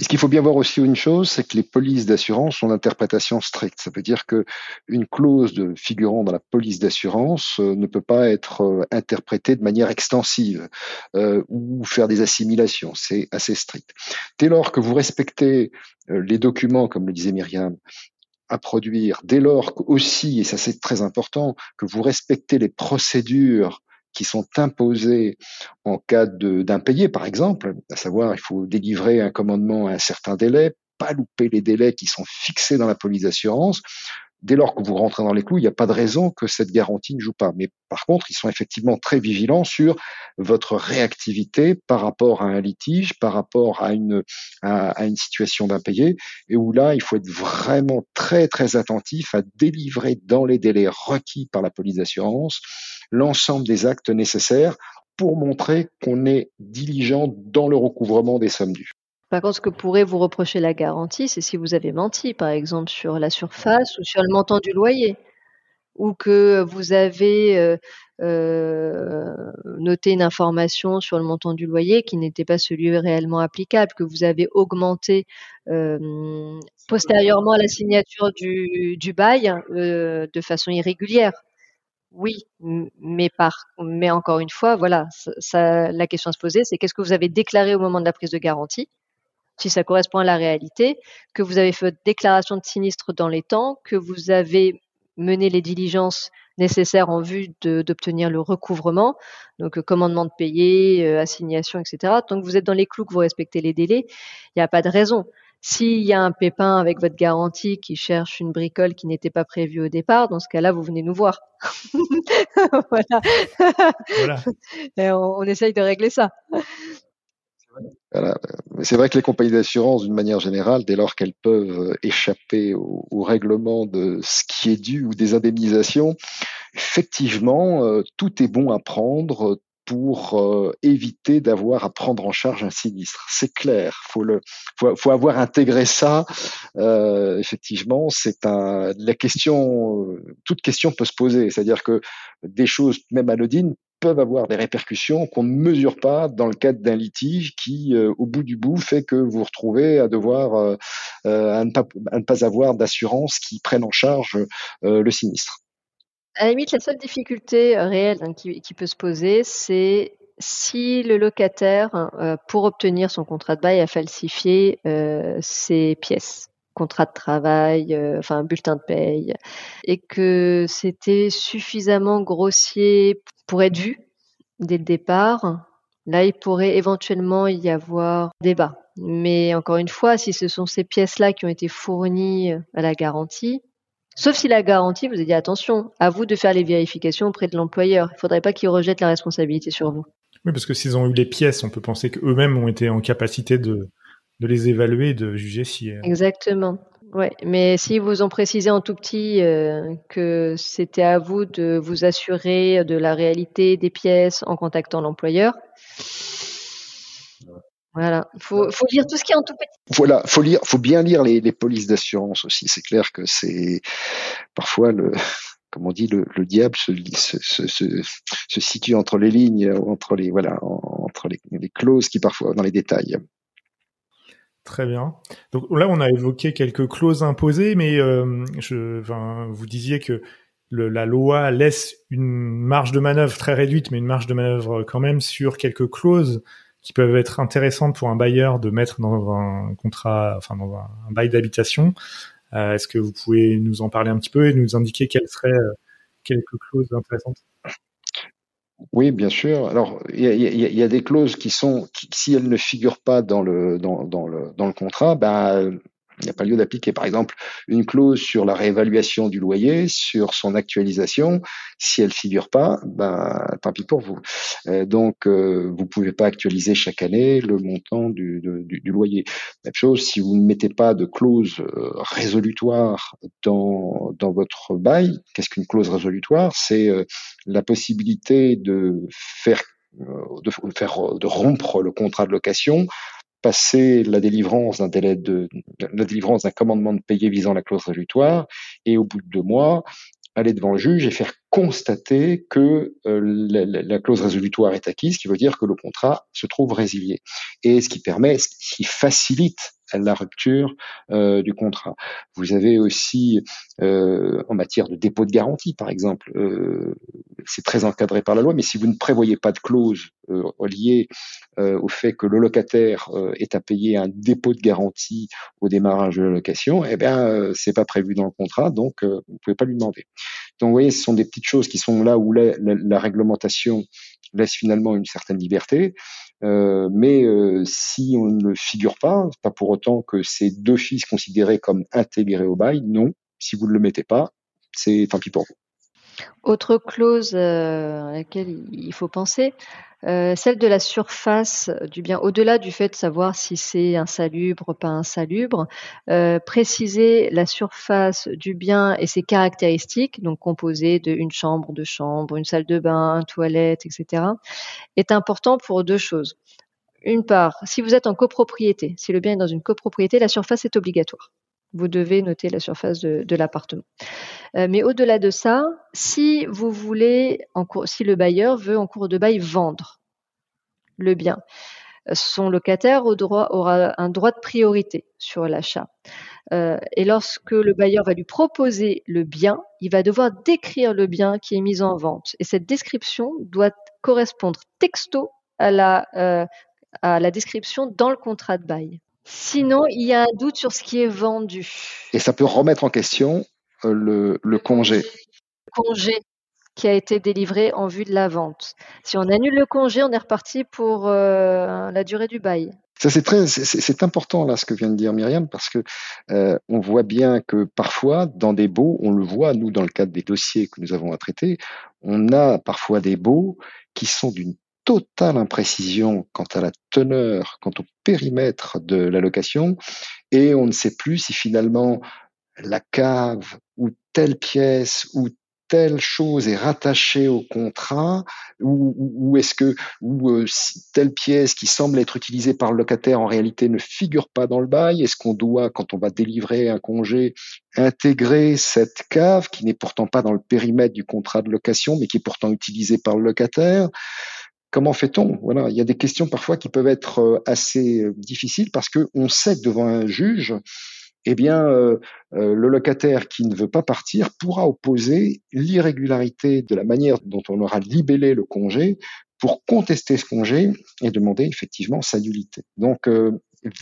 Ce qu'il faut bien voir aussi une chose, c'est que les polices d'assurance ont d'interprétation stricte. Ça veut dire que une clause figurant dans la police d'assurance euh, ne peut pas être euh, interprétée de manière extensive euh, ou faire des assimilations. C'est assez strict. Dès lors que vous respectez les documents, comme le disait Myriam, à produire, dès lors aussi, et ça c'est très important, que vous respectez les procédures qui sont imposés en cas d'impayé, par exemple, à savoir il faut délivrer un commandement à un certain délai, pas louper les délais qui sont fixés dans la police d'assurance. dès lors que vous rentrez dans les clous, il n'y a pas de raison que cette garantie ne joue pas. Mais par contre, ils sont effectivement très vigilants sur votre réactivité par rapport à un litige, par rapport à une, à, une situation d'impayé, et où là, il faut être vraiment très, très attentif à délivrer dans les délais requis par la police d'assurance l'ensemble des actes nécessaires pour montrer qu'on est diligent dans le recouvrement des sommes dues. Par contre, ce que pourrait vous reprocher la garantie, c'est si vous avez menti, par exemple sur la surface ou sur le montant du loyer, ou que vous avez euh, euh, noté une information sur le montant du loyer qui n'était pas celui réellement applicable, que vous avez augmenté euh, postérieurement à la signature du, du bail de façon irrégulière. Oui, mais par, mais encore une fois, voilà, la question à se poser, c'est qu'est-ce que vous avez déclaré au moment de la prise de garantie? Si ça correspond à la réalité, que vous avez fait déclaration de sinistre dans les temps, que vous avez mené les diligences nécessaires en vue d'obtenir le recouvrement, donc euh, commandement de payer, euh, assignation, etc. Tant que vous êtes dans les clous, que vous respectez les délais, il n'y a pas de raison. S'il y a un pépin avec votre garantie qui cherche une bricole qui n'était pas prévue au départ, dans ce cas-là, vous venez nous voir. voilà. voilà. Et on, on essaye de régler ça. C'est vrai que les compagnies d'assurance, d'une manière générale, dès lors qu'elles peuvent échapper au, règlement de ce qui est dû ou des indemnisations, effectivement, euh, tout est bon à prendre pour euh, éviter d'avoir à prendre en charge un sinistre. C'est clair, faut le, faut, faut avoir intégré ça. Euh, effectivement, c'est un, la question, toute question peut se poser. C'est-à-dire que des choses même anodines peuvent avoir des répercussions qu'on ne mesure pas dans le cadre d'un litige qui, euh, au bout du bout, fait que vous retrouvez à devoir euh, euh, à, ne pas, à, ne pas, avoir d'assurance qui prenne en charge le sinistre. À la limite, la seule difficulté réelle hein, qui, peut se poser, c'est si le locataire, pour obtenir son contrat de bail, a falsifié ses pièces contrat de travail, enfin bulletin de paye, et que c'était suffisamment grossier pour être vu dès le départ, là, il pourrait éventuellement y avoir débat. Mais encore une fois, si ce sont ces pièces-là qui ont été fournies à la garantie, sauf si la garantie vous a dit attention, à vous de faire les vérifications auprès de l'employeur. Il ne faudrait pas qu'ils rejettent la responsabilité sur vous. Oui, parce que s'ils ont eu les pièces, on peut penser qu'eux-mêmes ont été en capacité de, de les évaluer et de juger si. Euh, Exactement. Ouais, mais si vous ont précisé en tout petit euh, que c'était à vous de vous assurer de la réalité des pièces en contactant l'employeur. Voilà, faut, faut lire tout ce qui est en tout petit. Voilà, faut lire, faut bien lire les, les polices d'assurance aussi. C'est clair que c'est parfois le, comme on dit, le, le diable se, se, se, se, situe entre les lignes, entre les voilà, entre les, les clauses qui parfois dans les détails. Très bien. Donc là, on a évoqué quelques clauses imposées, mais euh, je, enfin, vous disiez que le, la loi laisse une marge de manœuvre très réduite, mais une marge de manœuvre quand même sur quelques clauses qui peuvent être intéressantes pour un bailleur de mettre dans un contrat, enfin dans un, bail d'habitation. Euh, Est-ce que vous pouvez nous en parler un petit peu et nous indiquer quelles seraient euh, quelques clauses intéressantes? Oui, bien sûr. Alors, il y a, des clauses qui sont, si elles ne figurent pas dans le dans le dans le contrat, ben il n'y a pas lieu d'appliquer, par exemple, une clause sur la réévaluation du loyer, sur son actualisation. Si elle figure pas, ben, tant pis pour vous. Euh, donc, euh, vous pouvez pas actualiser chaque année le montant du, du, du, loyer. Même chose, si vous ne mettez pas de clause euh, résolutoire dans, dans votre bail, qu'est-ce qu'une clause résolutoire? C'est euh, la possibilité de faire de faire de rompre le contrat de location passer la délivrance d'un délai de la délivrance d'un commandement de payer visant la clause résolutoire et au bout de deux mois aller devant le juge et faire constater que euh, la, la, clause résolutoire est acquise, ce qui veut dire que le contrat se trouve résilié. Et ce qui permet, ce qui facilite la rupture euh, du contrat. Vous avez aussi euh, en matière de dépôt de garantie, par exemple, euh, c'est très encadré par la loi, mais si vous ne prévoyez pas de clause liée au fait que le locataire est à payer un dépôt de garantie au démarrage de la location, eh bien, c'est pas prévu dans le contrat, donc vous pouvez pas lui demander. Donc, vous voyez, ce sont des petites choses qui sont là où la réglementation laisse finalement une certaine liberté. Euh, mais euh, si on ne figure pas, pas pour autant que c'est d'office considéré comme intégré au bail, non. Si vous ne le mettez pas, c'est tant pis pour vous. Autre clause à laquelle il faut penser, euh, celle de la surface du bien, au-delà du fait de savoir si c'est insalubre, ou pas insalubre, euh, préciser la surface du bien et ses caractéristiques, donc composée d'une chambre, deux chambres, une salle de bain, une toilette, etc., est important pour deux choses. Une part, si vous êtes en copropriété, si le bien est dans une copropriété, la surface est obligatoire. Vous devez noter la surface de, l'appartement. Euh, mais au-delà de ça, si vous voulez, si le bailleur veut en cours de bail vendre le bien, son locataire aura un droit de priorité sur l'achat. Euh, et lorsque le bailleur va lui proposer le bien, il va devoir décrire le bien qui est mis en vente. Et cette description doit correspondre texto euh, à la description dans le contrat de bail. Sinon, il y a un doute sur ce qui est vendu. Et ça peut remettre en question euh, le, le congé. Le congé qui a été délivré en vue de la vente. Si on annule le congé, on est reparti pour euh, la durée du bail. Ça c'est très, c'est important là ce que vient de dire Myriam parce que euh, on voit bien que parfois dans des baux, on le voit nous dans le cadre des dossiers que nous avons à traiter, on a parfois des baux qui sont d'une totale imprécision quant à la teneur, quant au périmètre de la location, et on ne sait plus si finalement la cave ou telle pièce ou telle chose est rattachée au contrat ou, ou est-ce que ou euh, telle pièce qui semble être utilisée par le locataire en réalité ne figure pas dans le bail Est-ce qu'on doit, quand on va délivrer un congé, intégrer cette cave qui n'est pourtant pas dans le périmètre du contrat de location mais qui est pourtant utilisée par le locataire? Comment fait-on? Voilà, il y a des questions parfois qui peuvent être euh, assez euh, difficiles parce que on sait que devant un juge, eh bien, euh, le locataire qui ne veut pas partir pourra opposer l'irrégularité de la manière dont on aura libellé le congé pour contester ce congé et demander effectivement sa nullité. Donc,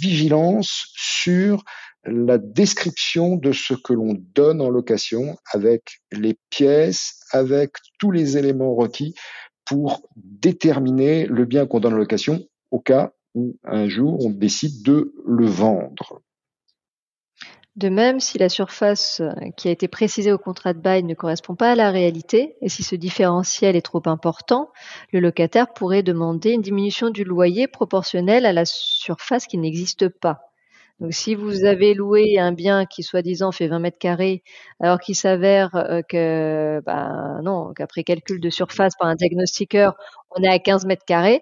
vigilance sur la description de ce que l'on donne en location avec les pièces, avec tous les éléments requis pour déterminer le bien qu'on donne en location au cas où un jour on décide de le vendre. De même, si la surface euh, qui a été précisée au contrat de bail ne correspond pas à la réalité et si ce différentiel est trop important, le locataire pourrait demander une diminution du loyer proportionnelle à la surface qui n'existe pas. Donc, si vous avez loué un bien qui soi-disant fait 20 mètres carrés, alors qu'il s'avère euh, que, ben non, qu'après calcul de surface par un diagnostiqueur, on est à 15 mètres carrés,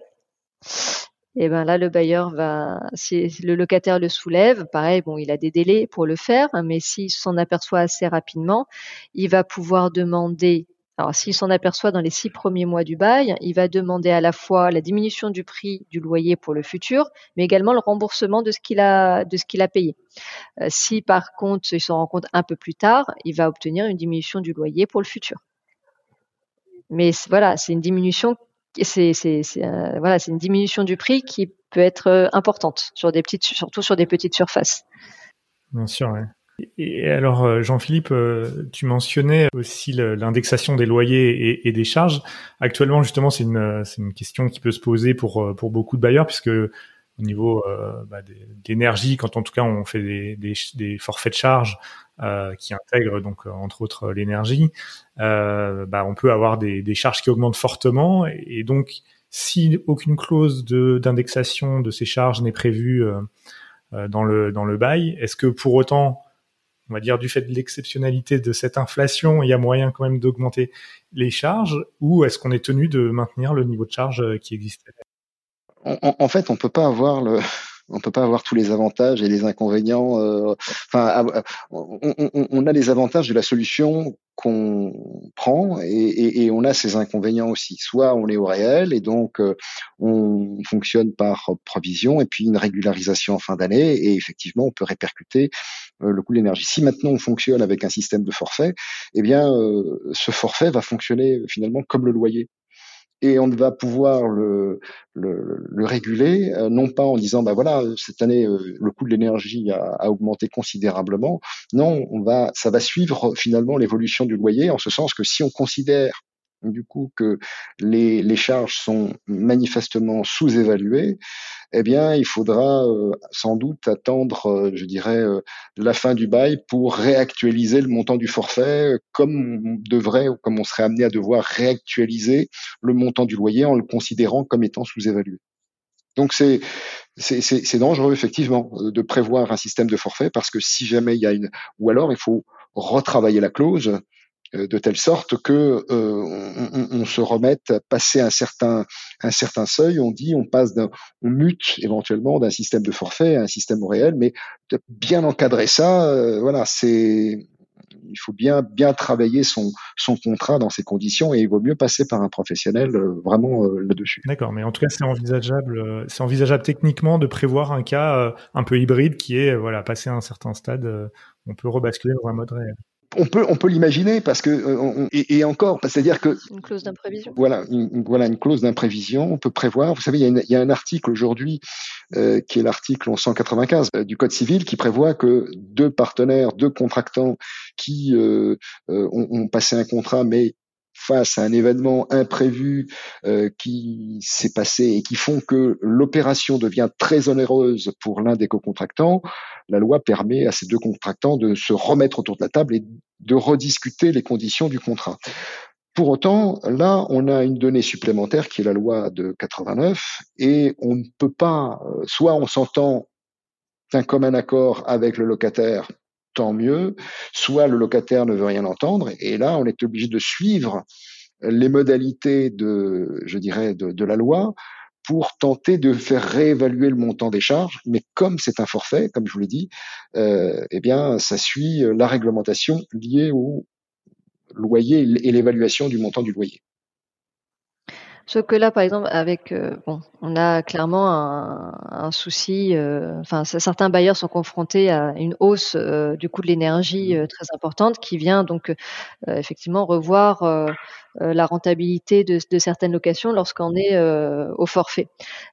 et ben là, le bailleur va, si le locataire le soulève, pareil, bon, il a des délais pour le faire, hein, mais s'il s'en aperçoit assez rapidement, il va pouvoir demander alors, s'il s'en aperçoit dans les six premiers mois du bail, il va demander à la fois la diminution du prix du loyer pour le futur, mais également le remboursement de ce qu'il a, de ce qu'il a payé. Euh, si par contre il s'en rend compte un peu plus tard, il va obtenir une diminution du loyer pour le futur. Mais voilà, c'est une diminution, c'est, c'est, euh, voilà, c'est une diminution du prix qui peut être euh, importante sur des petites, surtout sur des petites surfaces. Bien sûr, ouais. Et alors, euh, Jean-Philippe, euh, tu mentionnais aussi l'indexation des loyers et, des charges. Actuellement, justement, c'est une, une, question qui peut se poser pour, euh, pour beaucoup de bailleurs, puisque au niveau bah, d'énergie, quand en tout cas on fait des, des, des forfaits de charges qui intègrent donc entre autres l'énergie, bah, on peut avoir des, des, charges qui augmentent fortement. Et, donc, si aucune clause d'indexation de, de, ces charges n'est prévue dans le dans le bail, est-ce que pour autant on va dire du fait de l'exceptionnalité de cette inflation, il y a moyen quand même d'augmenter les charges ou est-ce qu'on est tenu de maintenir le niveau de charge euh, qui existait en, fait, on peut pas avoir le, on peut pas avoir tous les avantages et les inconvénients. Euh, enfin, on, a les avantages de la solution qu'on prend et, on a ses inconvénients aussi. Soit on est au réel et donc euh, on fonctionne par provision et puis une régularisation en fin d'année et effectivement on peut répercuter euh, le coût de l'énergie. Si maintenant on fonctionne avec un système de forfait, eh bien euh, ce forfait va fonctionner finalement comme le loyer et on va pouvoir le, le, le réguler, euh, non pas en disant bah voilà cette année le coût de l'énergie a, a, augmenté considérablement. Non, on va ça va suivre finalement l'évolution du loyer en ce sens que si on considère du coup que les, les charges sont manifestement sous-évaluées, eh bien, il faudra euh, sans doute attendre, euh, je dirais, euh, la fin du bail pour réactualiser le montant du forfait, comme on devrait ou comme on serait amené à devoir réactualiser le montant du loyer en le considérant comme étant sous-évalué. Donc c'est c'est dangereux effectivement de prévoir un système de forfait parce que si jamais il y a une ou alors il faut retravailler la clause euh, de telle sorte que euh, on, se remette passer un certain un certain seuil, on dit on passe d'un on mute éventuellement d'un système de forfait à un système réel, mais bien encadrer ça, euh, voilà, c'est il faut bien bien travailler son son contrat dans ces conditions et il vaut mieux passer par un professionnel vraiment là-dessus. D'accord, mais en tout cas c'est envisageable c'est envisageable techniquement de prévoir un cas un peu hybride qui est voilà passer à un certain stade on peut rebasculer dans un mode réel on peut on peut l'imaginer parce que euh, et, encore c'est-à-dire que une clause d'imprévision. voilà une, voilà une clause d'imprévision on peut prévoir. Vous savez il y a, il y a un article aujourd'hui euh, qui est l'article 195 euh, du code civil qui prévoit que deux partenaires deux contractants qui ont, ont, passé un contrat mais face à un événement imprévu euh, qui s'est passé et qui font que l'opération devient très onéreuse pour l'un des co-contractants, la loi permet à ces deux contractants de se remettre autour de la table et de rediscuter les conditions du contrat. Pour autant, là, on a une donnée supplémentaire qui est la loi de 89 et on ne peut pas, euh, soit on s'entend d'un commun accord avec le locataire tant mieux, soit le locataire ne veut rien entendre, et là, on est obligé de suivre les modalités de, je dirais, de, la loi pour tenter de faire réévaluer le montant des charges. Mais comme c'est un forfait, comme je vous l'ai dit, euh, eh bien, ça suit la réglementation liée au loyer et l'évaluation du montant du loyer. Sauf que là, par exemple, avec euh, bon, on a clairement un, un souci. Euh, enfin, certains bailleurs sont confrontés à une hausse euh, du coût de l'énergie mmh. très importante, qui vient donc effectivement revoir la rentabilité de, de, certaines locations lorsqu'on est euh, au forfait,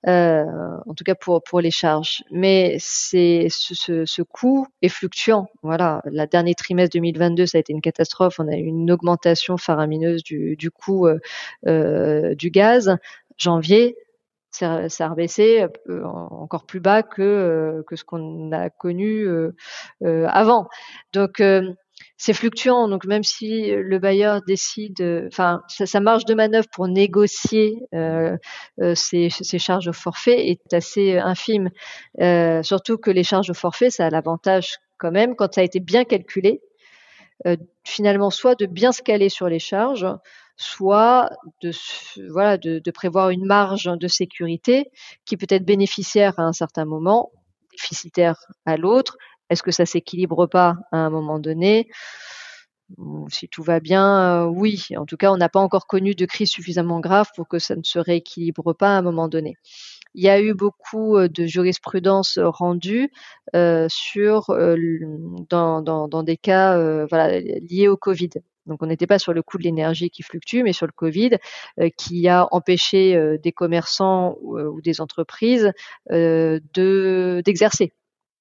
euh, en tout cas pour, pour les charges. Mais c'est ce, ce, ce, coût est fluctuant. Voilà, la dernier trimestre 2022, ça a été une catastrophe. On a eu une augmentation faramineuse du, du coût du gaz. Janvier, ça, a rebaissé encore plus bas que, que ce qu'on a connu avant. Donc, c'est fluctuant. Donc même si le bailleur décide, enfin sa, marge de manœuvre pour négocier euh, euh, ses, charges au forfait est assez infime. Euh, surtout que les charges au forfait, ça a l'avantage quand même quand ça a été bien calculé, finalement soit de bien se caler sur les charges, soit de, de prévoir une marge de sécurité qui peut être bénéficiaire à un certain moment, déficitaire à l'autre, est-ce que ça s'équilibre pas à un moment donné? Si tout va bien, euh, oui. En tout cas, on n'a pas encore connu de crise suffisamment grave pour que ça ne se rééquilibre pas à un moment donné. Il y a eu beaucoup euh, de jurisprudence rendue euh, sur dans, des cas liés au Covid. Donc on n'était pas sur le coût de l'énergie qui fluctue, mais sur le Covid qui a empêché des commerçants ou, des entreprises de d'exercer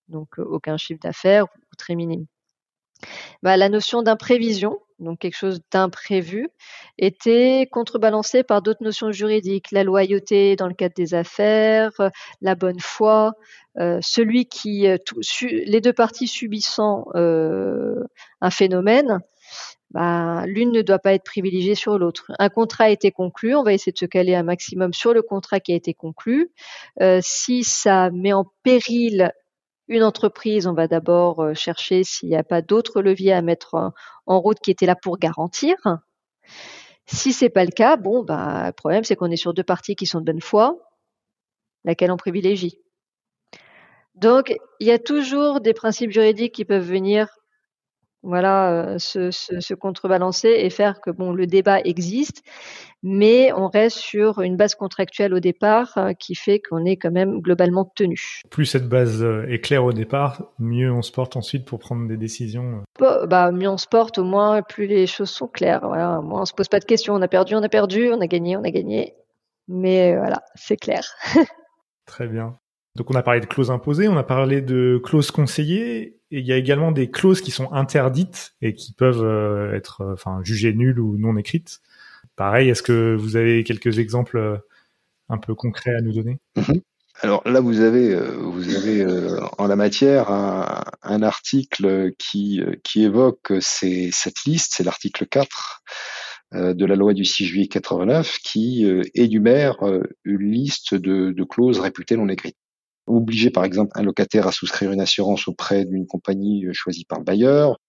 donc aucun chiffre d'affaires ou très minime. Bah, la notion d'imprévision, donc quelque chose d'imprévu, était contrebalancée par d'autres notions juridiques, la loyauté dans le cadre des affaires, la bonne foi, celui qui, les deux parties subissant un phénomène, bah, l'une ne doit pas être privilégiée sur l'autre. Un contrat a été conclu, on va essayer de se caler un maximum sur le contrat qui a été conclu. si ça met en péril une entreprise, on va d'abord euh, chercher s'il n'y a pas d'autres leviers à mettre en route qui étaient là pour garantir. Si c'est pas le cas, bon, bah, le problème c'est qu'on est sur deux parties qui sont de bonne foi, laquelle on privilégie. Donc, il y a toujours des principes juridiques qui peuvent venir voilà, euh, se, se, contrebalancer et faire que bon, le débat existe, mais on reste sur une base contractuelle au départ euh, qui fait qu'on est quand même globalement tenu. Plus cette base euh, est claire au départ, mieux on se porte ensuite pour prendre des décisions. Bah, bah, mieux on se porte, au moins plus les choses sont claires. Voilà, moins on se pose pas de questions. On a perdu, on a perdu, on a gagné, on a gagné. Mais voilà, c'est clair. Très bien. Donc on a parlé de clauses imposées, on a parlé de clauses conseillées, et il y a également des clauses qui sont interdites et qui peuvent euh, être euh, enfin jugées nulles ou non écrites. pareil, est-ce que vous avez quelques exemples un peu concrets à nous donner? Mhm. Alors là, vous avez, vous avez en la matière un, article qui, évoque cette liste, c'est l'article 4 de la loi du 6 juillet 89 qui énumère une liste de clauses réputées non écrites obliger par exemple un locataire à souscrire une assurance auprès d'une compagnie euh, choisie par le bailleur,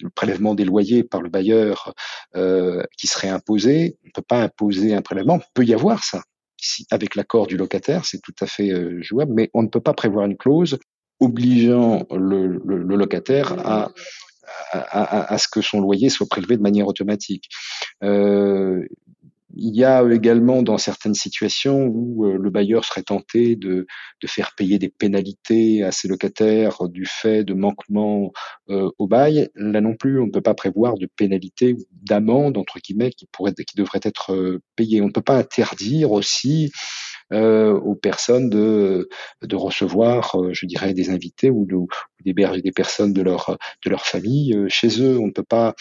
le prélèvement des loyers par le bailleur euh, qui serait imposé. On ne peut pas imposer un prélèvement, il peut y avoir ça. avec l'accord du locataire, c'est tout à fait euh, jouable, mais on ne peut pas prévoir une clause obligeant le, le, locataire à, à, à, ce que son loyer soit prélevé de manière automatique. Euh, il y a également dans certaines situations où euh, le bailleur serait tenté de, de, faire payer des pénalités à ses locataires du fait de manquements euh, au bail. Là non plus, on ne peut pas prévoir de pénalités ou d'amendes entre guillemets qui pourraient, qui devraient être euh, payées. On ne peut pas interdire aussi euh, aux personnes de, de recevoir, euh, je dirais, des invités ou, de, d'héberger des personnes de leur de leur famille euh, chez eux. On ne peut pas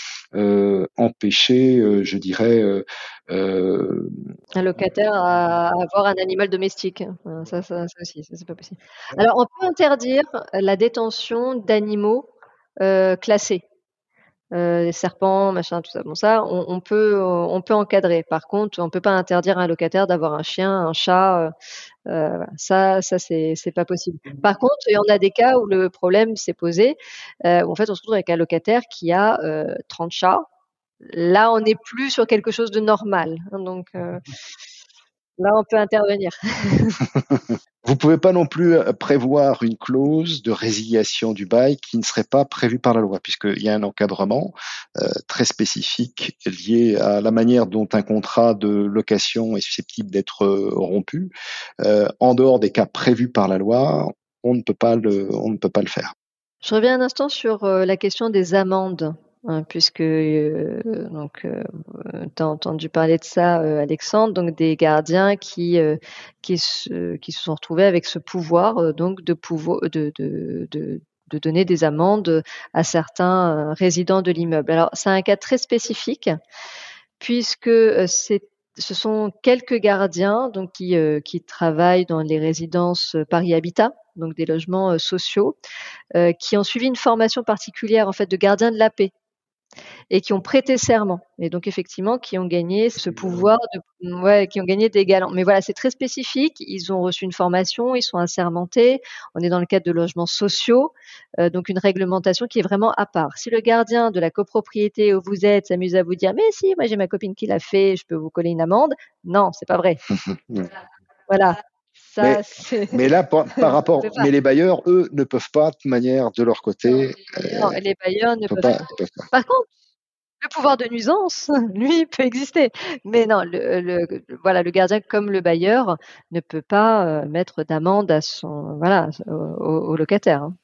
empêcher, je dirais, un locataire à avoir un animal domestique. Ça, ça, ça aussi, ça, c'est pas possible. Alors, on peut interdire la détention d'animaux classés euh, serpents, machin, tout ça. Bon, ça, on, peut, on peut encadrer. Par contre, on peut pas interdire à un locataire d'avoir un chien, un chat. Euh, euh ça, ça, c'est, c'est pas possible. Par contre, il y en a des cas où le problème s'est posé. Euh, où en fait, on se retrouve avec un locataire qui a 30 euh, chats. Là, on n'est plus sur quelque chose de normal. Hein, donc, euh, là, on peut intervenir. Vous pouvez pas non plus euh, prévoir une clause de résiliation du bail qui ne serait pas prévue par la loi, puisqu'il y a un encadrement euh, très spécifique lié à la manière dont un contrat de location est susceptible d'être euh, rompu. Euh, en dehors des cas prévus par la loi, on ne peut pas le, on ne peut pas le faire. Je reviens un instant sur la question des amendes. Hein, puisque euh, donc euh, tu as entendu parler de ça euh, Alexandre donc des gardiens qui qui se, qui se sont retrouvés avec ce pouvoir donc de pouvoir de, de, de de donner des amendes à certains résidents de l'immeuble. Alors, c'est un cas très spécifique puisque c'est ce sont quelques gardiens donc qui, qui travaillent dans les résidences Paris Habitat, donc des logements sociaux, qui ont suivi une formation particulière en fait de gardiens de la paix et qui ont prêté serment et donc effectivement qui ont gagné ce pouvoir de ouais, qui ont gagné des galants. Mais voilà, c'est très spécifique, ils ont reçu une formation, ils sont assermentés, on est dans le cadre de logements sociaux, euh, donc une réglementation qui est vraiment à part. Si le gardien de la copropriété où vous êtes s'amuse à vous dire "Mais si, moi j'ai ma copine qui l'a fait, je peux vous coller une amende." Non, c'est pas vrai. voilà. Ça, mais, là, par, rapport, mais les bailleurs, eux, ne peuvent pas de manière de leur côté. Non, euh, les bailleurs ne peuvent, pas, Par contre, le pouvoir de nuisance, lui, peut exister. Mais non, le, voilà, le gardien comme le bailleur ne peut pas euh, mettre d'amende à son, voilà, au, locataire. Hein.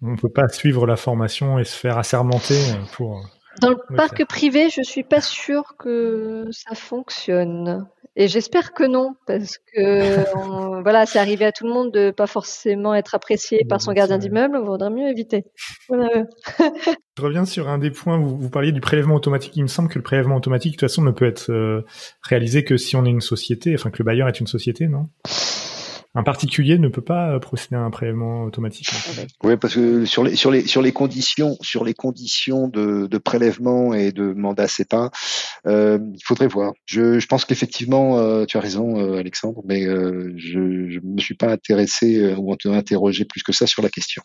On ne peut pas suivre la formation et se faire assermenter pour. Dans le parc privé, je suis pas sûre que ça fonctionne. Et j'espère que non, parce que voilà, c'est arrivé à tout le monde de pas forcément être apprécié par son gardien d'immeuble. Il vaudrait mieux éviter. Je reviens sur un des points. Vous, vous parliez du prélèvement automatique. Il me semble que le prélèvement automatique, de toute façon, ne peut être euh, réalisé que si on est une société, enfin que le bailleur est une société, non? Un particulier ne peut pas euh, procéder à un prélèvement automatique. Oui, parce que sur les sur les sur les conditions sur les conditions de, de prélèvement et de mandat CEPA, euh, il faudrait voir. Je, je pense qu'effectivement, euh, tu as raison, euh, Alexandre, mais je ne me suis pas intéressé ou interrogé plus que ça sur la question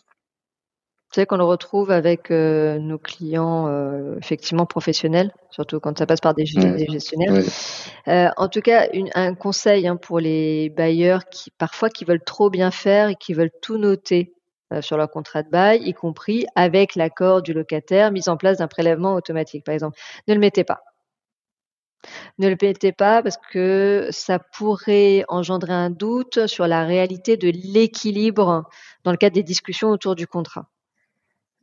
sais qu'on le retrouve avec euh, nos clients euh, effectivement professionnels, surtout quand ça passe par des, gestionnaires. Euh, en tout cas, un conseil hein, pour les bailleurs qui parfois qui veulent trop bien faire et qui veulent tout noter sur leur contrat de bail, y compris avec l'accord du locataire, mise en place d'un prélèvement automatique, par exemple. Ne le mettez pas. Ne le mettez pas parce que ça pourrait engendrer un doute sur la réalité de l'équilibre dans le cadre des discussions autour du contrat.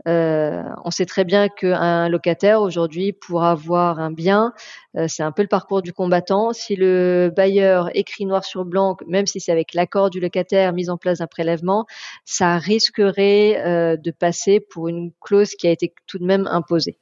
Euh, on sait très bien qu'un locataire aujourd'hui pour avoir un bien, euh, c'est un peu le parcours du combattant. Si le bailleur écrit noir sur blanc, même si c'est avec l'accord du locataire mise en place d'un prélèvement, ça risquerait euh, de passer pour une clause qui a été tout de même imposée.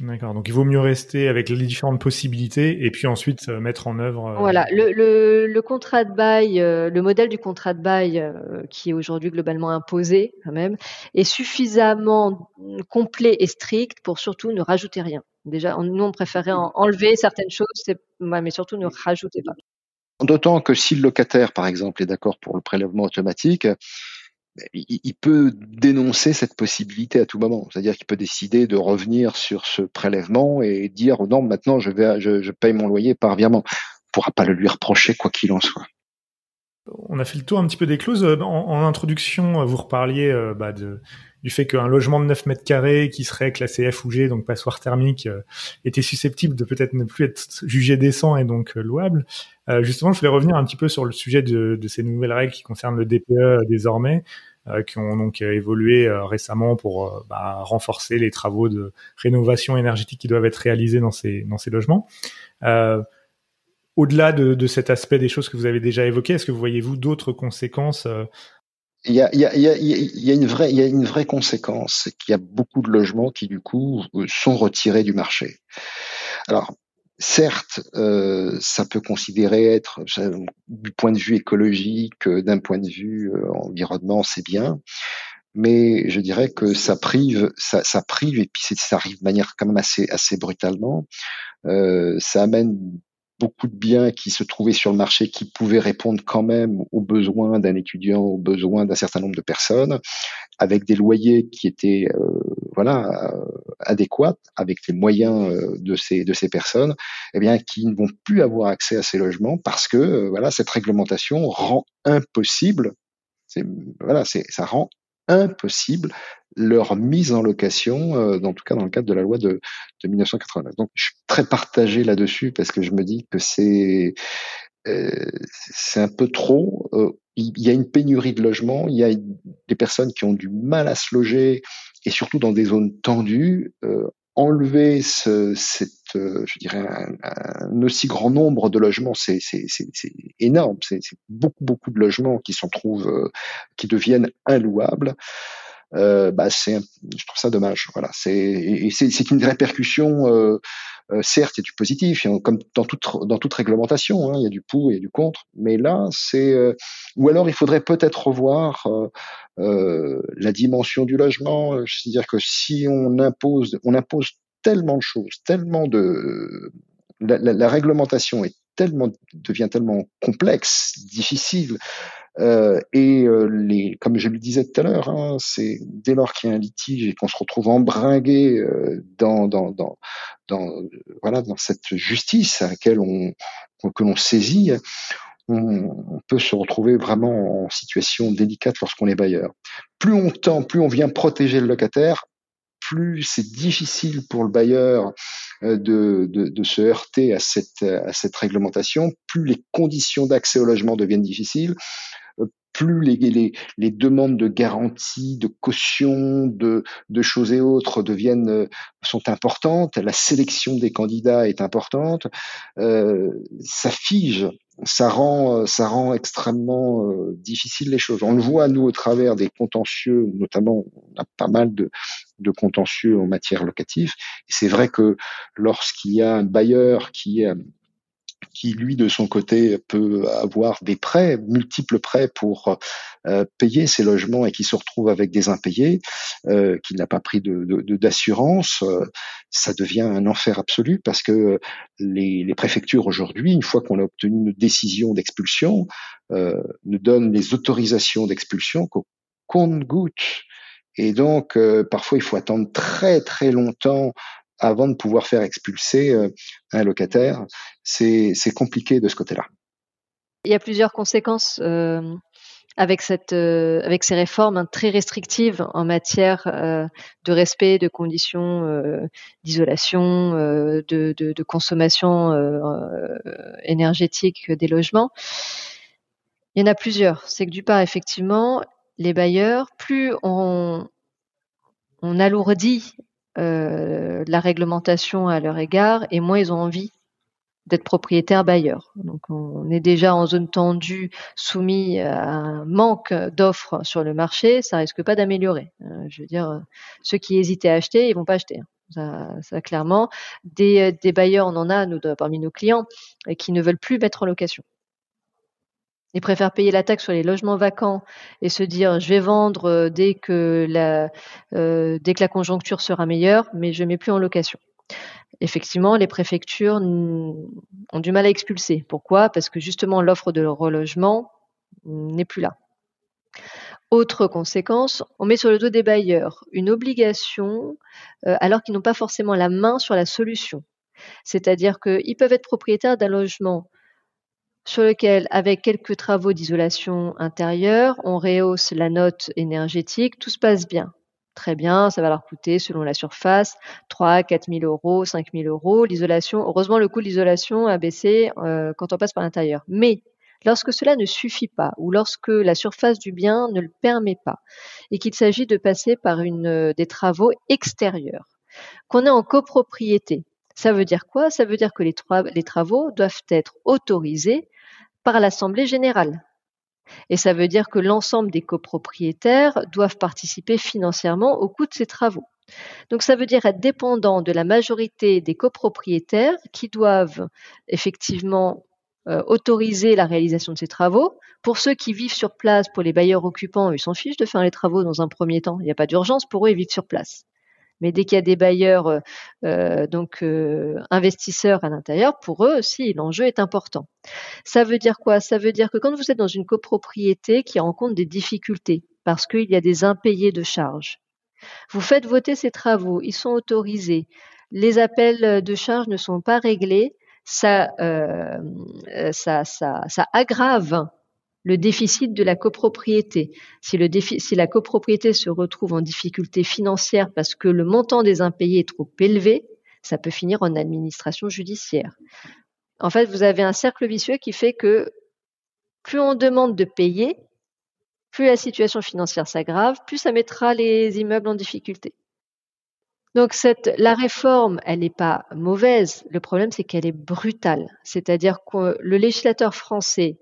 D'accord. Donc il vaut mieux rester avec les différentes possibilités et puis ensuite euh, mettre en œuvre. Voilà. Le, contrat de bail, le modèle du contrat de bail qui est aujourd'hui globalement imposé quand même, est suffisamment complet et strict pour surtout ne rajouter rien. Déjà, nous on préférait enlever certaines choses, mais surtout ne rajouter pas. D'autant que si le locataire, par exemple, est d'accord pour le prélèvement automatique, il peut dénoncer cette possibilité à tout moment. C'est-à-dire qu'il peut décider de revenir sur ce prélèvement et dire non, maintenant je paye mon loyer par virement. On pourra pas le lui reprocher quoi qu'il en soit. On a fait le tour un petit peu des clauses. En, introduction, vous reparliez euh, bah, de, du fait qu'un logement de 9 mètres carrés qui serait classé F ou G, donc passoire thermique, euh, était susceptible de peut-être ne plus être jugé décent et donc euh, louable. Euh, justement, je voulais revenir un petit peu sur le sujet de, ces nouvelles règles qui concernent le DPE désormais, qui ont donc évolué récemment pour bah, renforcer les travaux de rénovation énergétique qui doivent être réalisés dans ces, dans ces logements. Au-delà de, de, cet aspect des choses que vous avez déjà évoquées, est-ce que vous voyez-vous d'autres conséquences il y a, y, a, il y a, une vraie, il y a une vraie conséquence, c'est qu'il y a beaucoup de logements qui du coup sont retirés du marché. Alors, certes, euh, ça peut considérer être, du point de vue écologique, euh, d'un point de vue euh, environnement, c'est bien, mais je dirais que ça prive, ça, ça prive, et puis ça arrive de manière quand même assez, assez brutalement. Euh, ça amène beaucoup de biens qui se trouvaient sur le marché qui pouvaient répondre quand même aux besoins d'un étudiant, aux besoins d'un certain nombre de personnes, avec des loyers qui étaient euh, voilà euh, adéquats, avec les moyens euh, de ces de ces personnes, eh bien qui ne vont plus avoir accès à ces logements parce que voilà cette réglementation rend impossible, voilà c'est ça rend impossible leur mise en location, euh, en tout cas dans le cadre de la loi de, de 1989. Donc je suis très partagé là-dessus parce que je me dis que c'est euh, un peu trop. Euh, il y a une pénurie de logements, il y a des personnes qui ont du mal à se loger et surtout dans des zones tendues. Euh, enlever ce, cette, euh, dirais, un, aussi grand nombre de logements, c'est énorme. C'est beaucoup, beaucoup de logements qui s'en trouvent, euh, qui deviennent inlouables euh, bah c'est, je trouve ça dommage. Voilà, c'est c'est une répercussion. Euh, euh, certes, il du positif, comme dans toute dans toute réglementation, hein, il y a du pour, a du contre. Mais là, c'est euh, ou alors il faudrait peut-être revoir euh, la dimension du logement. C'est-à-dire que si on impose, on impose tellement de choses, tellement de la, réglementation est tellement devient tellement complexe, difficile, euh, et euh, les, comme je le disais tout à l'heure, hein, c'est dès lors qu'il y a un litige et qu'on se retrouve embringué euh, dans, dans, dans, dans, voilà, dans cette justice à laquelle on, que l'on saisit, on, on, peut se retrouver vraiment en situation délicate lorsqu'on est bailleur. Plus on tend, plus on vient protéger le locataire, plus c'est difficile pour le bailleur de, de, de, se heurter à cette, à cette réglementation, plus les conditions d'accès au logement deviennent difficiles, plus les, les, les, demandes de garantie, de caution, de, de, choses et autres deviennent euh, sont importantes, la sélection des candidats est importante, euh, ça fige, ça rend ça rend extrêmement euh, difficile les choses. On le voit nous au travers des contentieux, notamment on a pas mal de, de contentieux en matière locative. C'est vrai que lorsqu'il y a un bailleur qui qui lui de son côté peut avoir des prêts, multiples prêts pour euh, payer ses logements et qui se retrouve avec des impayés, euh, qui n'a pas pris de, d'assurance, euh, ça devient un enfer absolu parce que les, les préfectures aujourd'hui, une fois qu'on a obtenu une décision d'expulsion, euh, nous donnent les autorisations d'expulsion qu'au compte-goutte. Et donc, euh, parfois, il faut attendre très très longtemps avant de pouvoir faire expulser euh, un locataire. C'est compliqué de ce côté-là. Il y a plusieurs conséquences euh, euh, avec ces réformes hein, très restrictives en matière de respect de conditions d'isolation, de, consommation énergétique des logements. Il y en a plusieurs. C'est que du part, effectivement, les bailleurs, plus on alourdit euh, la réglementation à leur égard et moins ils ont envie d'être propriétaires bailleurs. Donc on est déjà en zone tendue, soumis à un manque d'offres sur le marché, ça risque pas d'améliorer. Euh, je veux dire, ceux qui hésitaient à acheter, ils vont pas acheter. Ça, ça clairement. Des, bailleurs, on en a parmi nos clients qui ne veulent plus mettre en location. Ils préfèrent payer la taxe sur les logements vacants et se dire je vais vendre dès que la, euh, dès que la conjoncture sera meilleure, mais je ne mets plus en location. Effectivement, les préfectures ont du mal à expulser. Pourquoi? Parce que justement l'offre de relogement n'est plus là. Autre conséquence, on met sur le dos des bailleurs une obligation euh, alors qu'ils n'ont pas forcément la main sur la solution. C'est-à-dire qu'ils peuvent être propriétaires d'un logement sur lequel, avec quelques travaux d'isolation intérieure, on rehausse la note énergétique, tout se passe bien. Très bien, ça va leur coûter, selon la surface, 3 4 000 euros, 5 000 euros. L'isolation, heureusement, le coût de l'isolation a baissé euh, quand on passe par l'intérieur. Mais Lorsque cela ne suffit pas ou lorsque la surface du bien ne le permet pas et qu'il s'agit de passer par une, euh, des travaux extérieurs, qu'on est en copropriété, ça veut dire quoi? Ça veut dire que les, les travaux doivent être autorisés par l'Assemblée générale. Et ça veut dire que l'ensemble des copropriétaires doivent participer financièrement au coût de ces travaux. Donc ça veut dire être dépendant de la majorité des copropriétaires qui doivent effectivement euh, autoriser la réalisation de ces travaux. Pour ceux qui vivent sur place, pour les bailleurs occupants, ils s'en fichent de faire les travaux dans un premier temps. Il n'y a pas d'urgence pour eux, ils vivent sur place. Mais dès qu'il y a des bailleurs, euh, euh, donc investisseurs à l'intérieur, pour eux aussi, l'enjeu est important. Ça veut dire quoi? Ça veut dire que quand vous êtes dans une copropriété qui rencontre des difficultés, parce qu'il y a des impayés de charges, vous faites voter ces travaux, ils sont autorisés, les appels de charges ne sont pas réglés, euh, ça, ça, ça, aggrave le déficit de la copropriété. Si, la copropriété se retrouve en difficulté financière parce que le montant des impayés est trop élevé, ça peut finir en administration judiciaire. En fait, vous avez un cercle vicieux qui fait que plus on demande de payer, plus la situation financière s'aggrave, plus ça mettra les immeubles en difficulté. Donc la réforme, elle n'est pas mauvaise. Le problème, c'est qu'elle est brutale. C'est-à-dire que le législateur français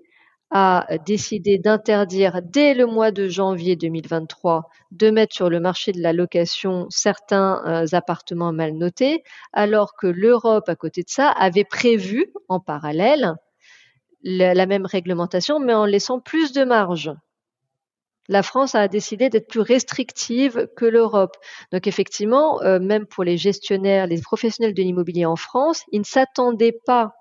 a décidé d'interdire dès le mois de janvier 2023 de mettre sur le marché de la location certains euh, appartements mal notés, alors que l'Europe, à côté de ça, avait prévu en parallèle la même réglementation, mais en laissant plus de marge la France a décidé d'être plus restrictive que l'Europe. Donc effectivement, euh, même pour les gestionnaires, les professionnels de l'immobilier en France, ils ne s'attendaient pas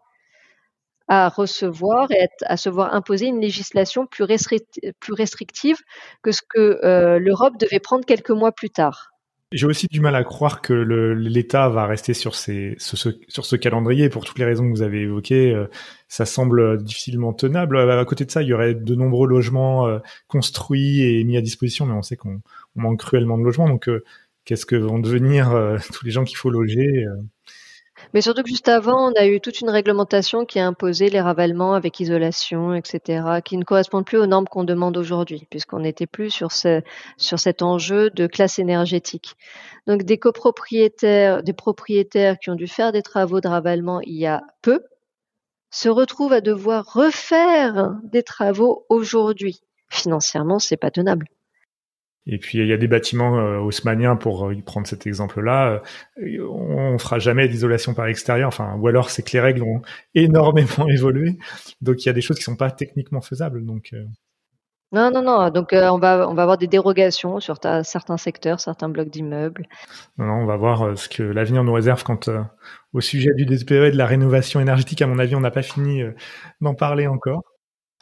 à recevoir et à se voir imposer une législation plus, restrictive que ce que euh, l'Europe devait prendre quelques mois plus tard. J'ai aussi du mal à croire que l'État va rester sur, ce, calendrier pour toutes les raisons que vous avez évoquées. Euh, ça semble difficilement tenable. À côté de ça, il y aurait de nombreux logements euh, construits et mis à disposition, mais on sait qu'on manque cruellement de logements. Donc, qu'est-ce que vont devenir tous les gens qu'il faut loger mais surtout que juste avant, on a eu toute une réglementation qui a imposé les ravalements avec isolation, etc., qui ne correspondent plus aux normes qu'on demande aujourd'hui, puisqu'on n'était plus sur, ce, sur cet enjeu de classe énergétique. Donc des copropriétaires, des propriétaires qui ont dû faire des travaux de ravalement il y a peu, se retrouvent à devoir refaire des travaux aujourd'hui. Financièrement, c'est pas tenable. Et puis il y a des bâtiments euh, haussmanniens pour euh, prendre cet exemple-là. Euh, on fera jamais d'isolation par extérieur, enfin ou alors c'est que les règles ont énormément évolué, donc il y a des choses qui sont pas techniquement faisables. Donc non, non, non. Donc on va on va avoir des dérogations sur certains secteurs, certains blocs d'immeubles. Non, non, on va voir ce que l'avenir nous réserve quant au sujet du DPE et de la rénovation énergétique. À mon avis, on n'a pas fini d'en parler encore.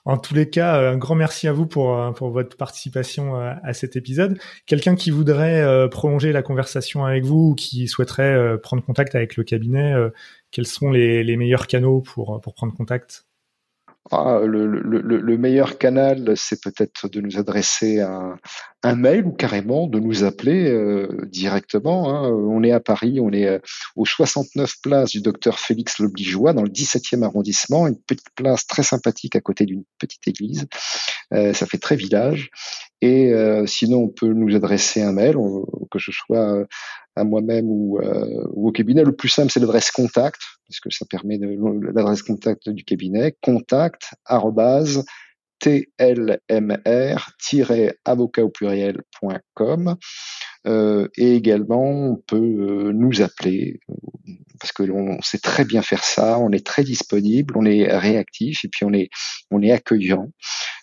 En tous les cas, euh, un grand merci à vous pour, euh, pour votre participation euh, à cet épisode. Quelqu'un qui voudrait prolonger la conversation avec vous ou qui souhaiterait prendre contact avec le cabinet, quels sont les, les meilleurs canaux pour, pour prendre contact? Ah, le, le, le, meilleur canal, c'est peut-être de nous adresser un, un, mail ou carrément de nous appeler euh, directement. Hein. On est à Paris, on est euh, au 69 place du docteur Félix Lobligeois dans le 17e arrondissement, une petite place très sympathique à côté d'une petite église. Euh, ça fait très village. Et euh, sinon, on peut nous adresser un mail, que ce soit à moi-même ou, euh, ou, au cabinet. Le plus simple, c'est l'adresse contact, parce que ça permet l'adresse contact du cabinet, contact tlmr-avocat au pluriel.com. Euh, et également, on peut euh, nous appeler parce que l'on sait très bien faire ça. On est très disponible, on est réactif et puis on est on est accueillant.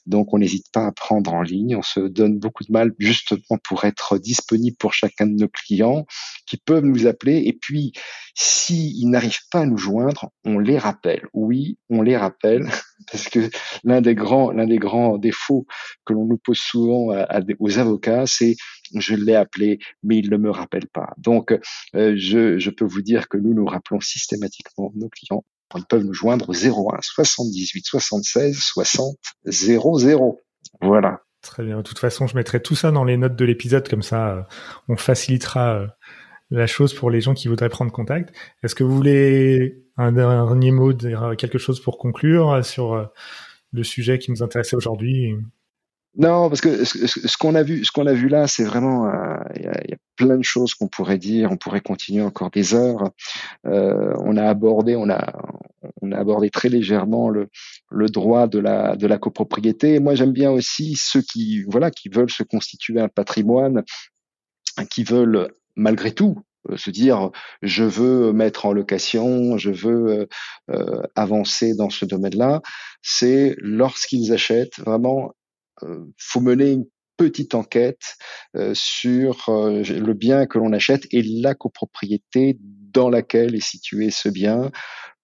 Donc on n'hésite pas à prendre en ligne. On se donne beaucoup de mal justement pour être disponible pour chacun de nos clients qui peuvent nous appeler. Et puis s'ils n'arrivent pas à nous joindre, on les rappelle. Oui, on les rappelle parce que l'un des grands l'un des grands défauts que l'on nous pose souvent aux avocats, c'est je l'ai appelé, mais il ne me rappelle pas. Donc, euh, je, peux vous dire que nous nous rappelons systématiquement nos clients. Ils peuvent nous joindre au 01 78 76 60 00. Voilà. Très bien. De toute façon, je mettrai tout ça dans les notes de l'épisode, comme ça, euh, on facilitera euh, la chose pour les gens qui voudraient prendre contact. Est-ce que vous voulez un dernier mot, dire quelque chose pour conclure sur le sujet qui nous intéressait aujourd'hui? Non, parce que ce, qu'on a vu, ce qu'on a vu là, c'est vraiment, euh, il y, a, plein de choses qu'on pourrait dire. On pourrait continuer encore des heures. Euh, on a abordé, on a, on a abordé très légèrement le, le droit de la de la copropriété. moi, j'aime bien aussi ceux qui, voilà, qui veulent se constituer un patrimoine, qui veulent malgré tout euh, se dire je veux mettre en location, je veux euh, avancer dans ce domaine-là, c'est lorsqu'ils achètent vraiment euh, faut mener une petite enquête euh, sur euh, le bien que l'on achète et la copropriété dans laquelle est situé ce bien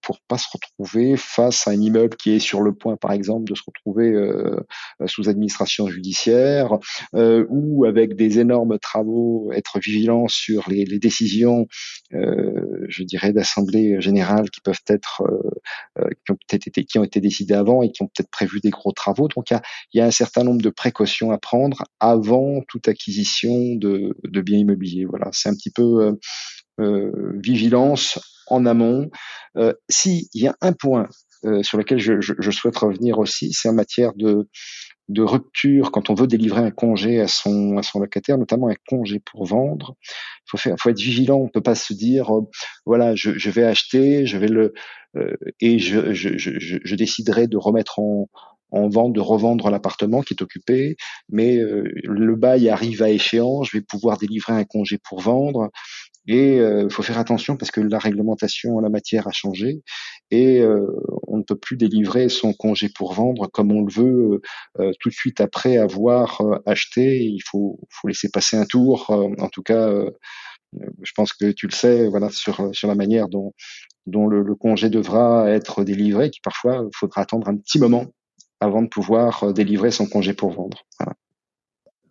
pour pas se retrouver face à un immeuble qui est sur le point, par exemple, de se retrouver euh, sous administration judiciaire euh, ou avec des énormes travaux, être vigilant sur les, décisions, euh, je dirais, d'assemblée générale qui peuvent être, qui ont peut-être été, qui ont été décidées avant et qui ont peut-être prévu des gros travaux. Donc il y a, y a, un certain nombre de précautions à prendre avant toute acquisition de, de biens immobiliers. Voilà, c'est un petit peu vigilance en amont. Euh, S'il y a un point euh, sur lequel je, je, je, souhaite revenir aussi, c'est en matière de, de rupture quand on veut délivrer un congé à son, à son locataire, notamment un congé pour vendre. Il faut, faut être vigilant. On peut pas se dire, euh, voilà, je, je, vais acheter, je vais le euh, et je, je, je, je, déciderai de remettre en, en vente, de revendre l'appartement qui est occupé, mais euh, le bail arrive à échéance, je vais pouvoir délivrer un congé pour vendre. Et il euh, faut faire attention parce que la réglementation en la matière a changé et euh, on ne peut plus délivrer son congé pour vendre comme on le veut euh, tout de suite après avoir acheté. Il faut, faut laisser passer un tour. en tout cas, je pense que tu le sais, voilà, sur sur la manière dont dont le, le congé devra être délivré, qui parfois faudra attendre un petit moment avant de pouvoir délivrer son congé pour vendre. Voilà.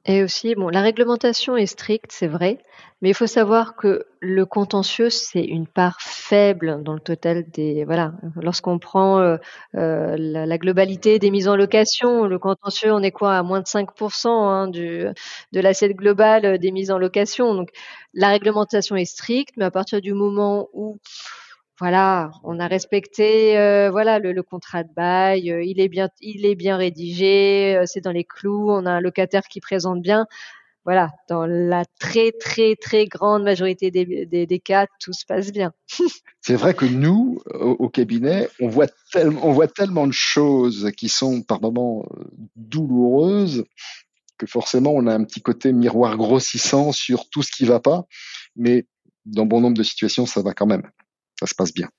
Et aussi, bon, la réglementation est stricte, c'est vrai, mais il faut savoir que le contentieux, c'est une part faible dans le total des. Voilà, lorsqu'on prend euh, euh, la, la, globalité des mises en location, le contentieux, on est quoi à moins de 5% hein, du, de l'assiette globale des mises en location. Donc, la réglementation est stricte, mais à partir du moment où voilà, on a respecté euh, voilà le, contrat de bail, euh, il est bien il est bien rédigé, euh, c'est dans les clous, on a un locataire qui présente bien. Voilà, dans la très très très grande majorité des, cas, tout se passe bien. c'est vrai que nous, au, au, cabinet, on voit tellement on voit tellement de choses qui sont par moments douloureuses que forcément on a un petit côté miroir grossissant sur tout ce qui va pas, mais dans bon nombre de situations, ça va quand même ça se passe bien.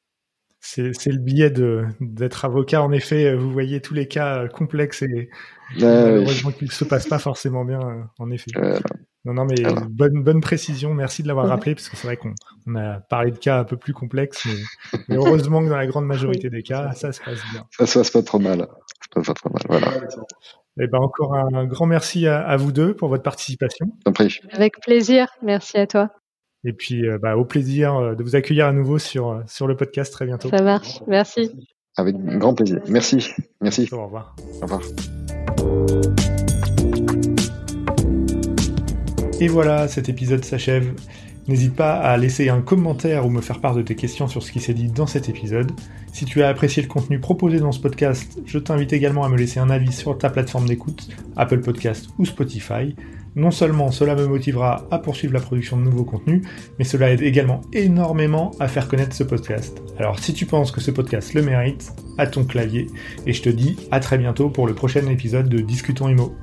C'est, c'est le billet de, d'être avocat. En effet, vous voyez tous les cas complexes et malheureusement qu'ils ne se passent pas forcément bien, en effet. Euh, non, non, mais bonne, bonne précision. Merci de l'avoir rappelé parce que c'est vrai qu'on on a parlé de cas un peu plus complexes, mais, mais, heureusement que dans la grande majorité des cas, ça se passe bien. Ça se passe pas trop mal. Ça se passe pas trop mal. Voilà. Et eh ben encore un grand merci à, à vous deux pour votre participation. Avec plaisir. Merci à toi. Et puis, euh, bah, au plaisir euh, de vous accueillir à nouveau sur, euh, sur le podcast très bientôt. Ça marche. Merci. Avec grand plaisir. Merci. Merci. Au revoir. Au revoir. Et voilà, cet épisode s'achève. N'hésite pas à laisser un commentaire ou me faire part de tes questions sur ce qui s'est dit dans cet épisode. Si tu as apprécié le contenu proposé dans ce podcast, je t'invite également à me laisser un avis sur ta plateforme d'écoute, Apple Podcast ou Spotify. Non seulement cela me motivera à poursuivre la production de nouveaux contenus, mais cela aide également énormément à faire connaître ce podcast. Alors si tu penses que ce podcast le mérite, à ton clavier, et je te dis à très bientôt pour le prochain épisode de Discutons Imo.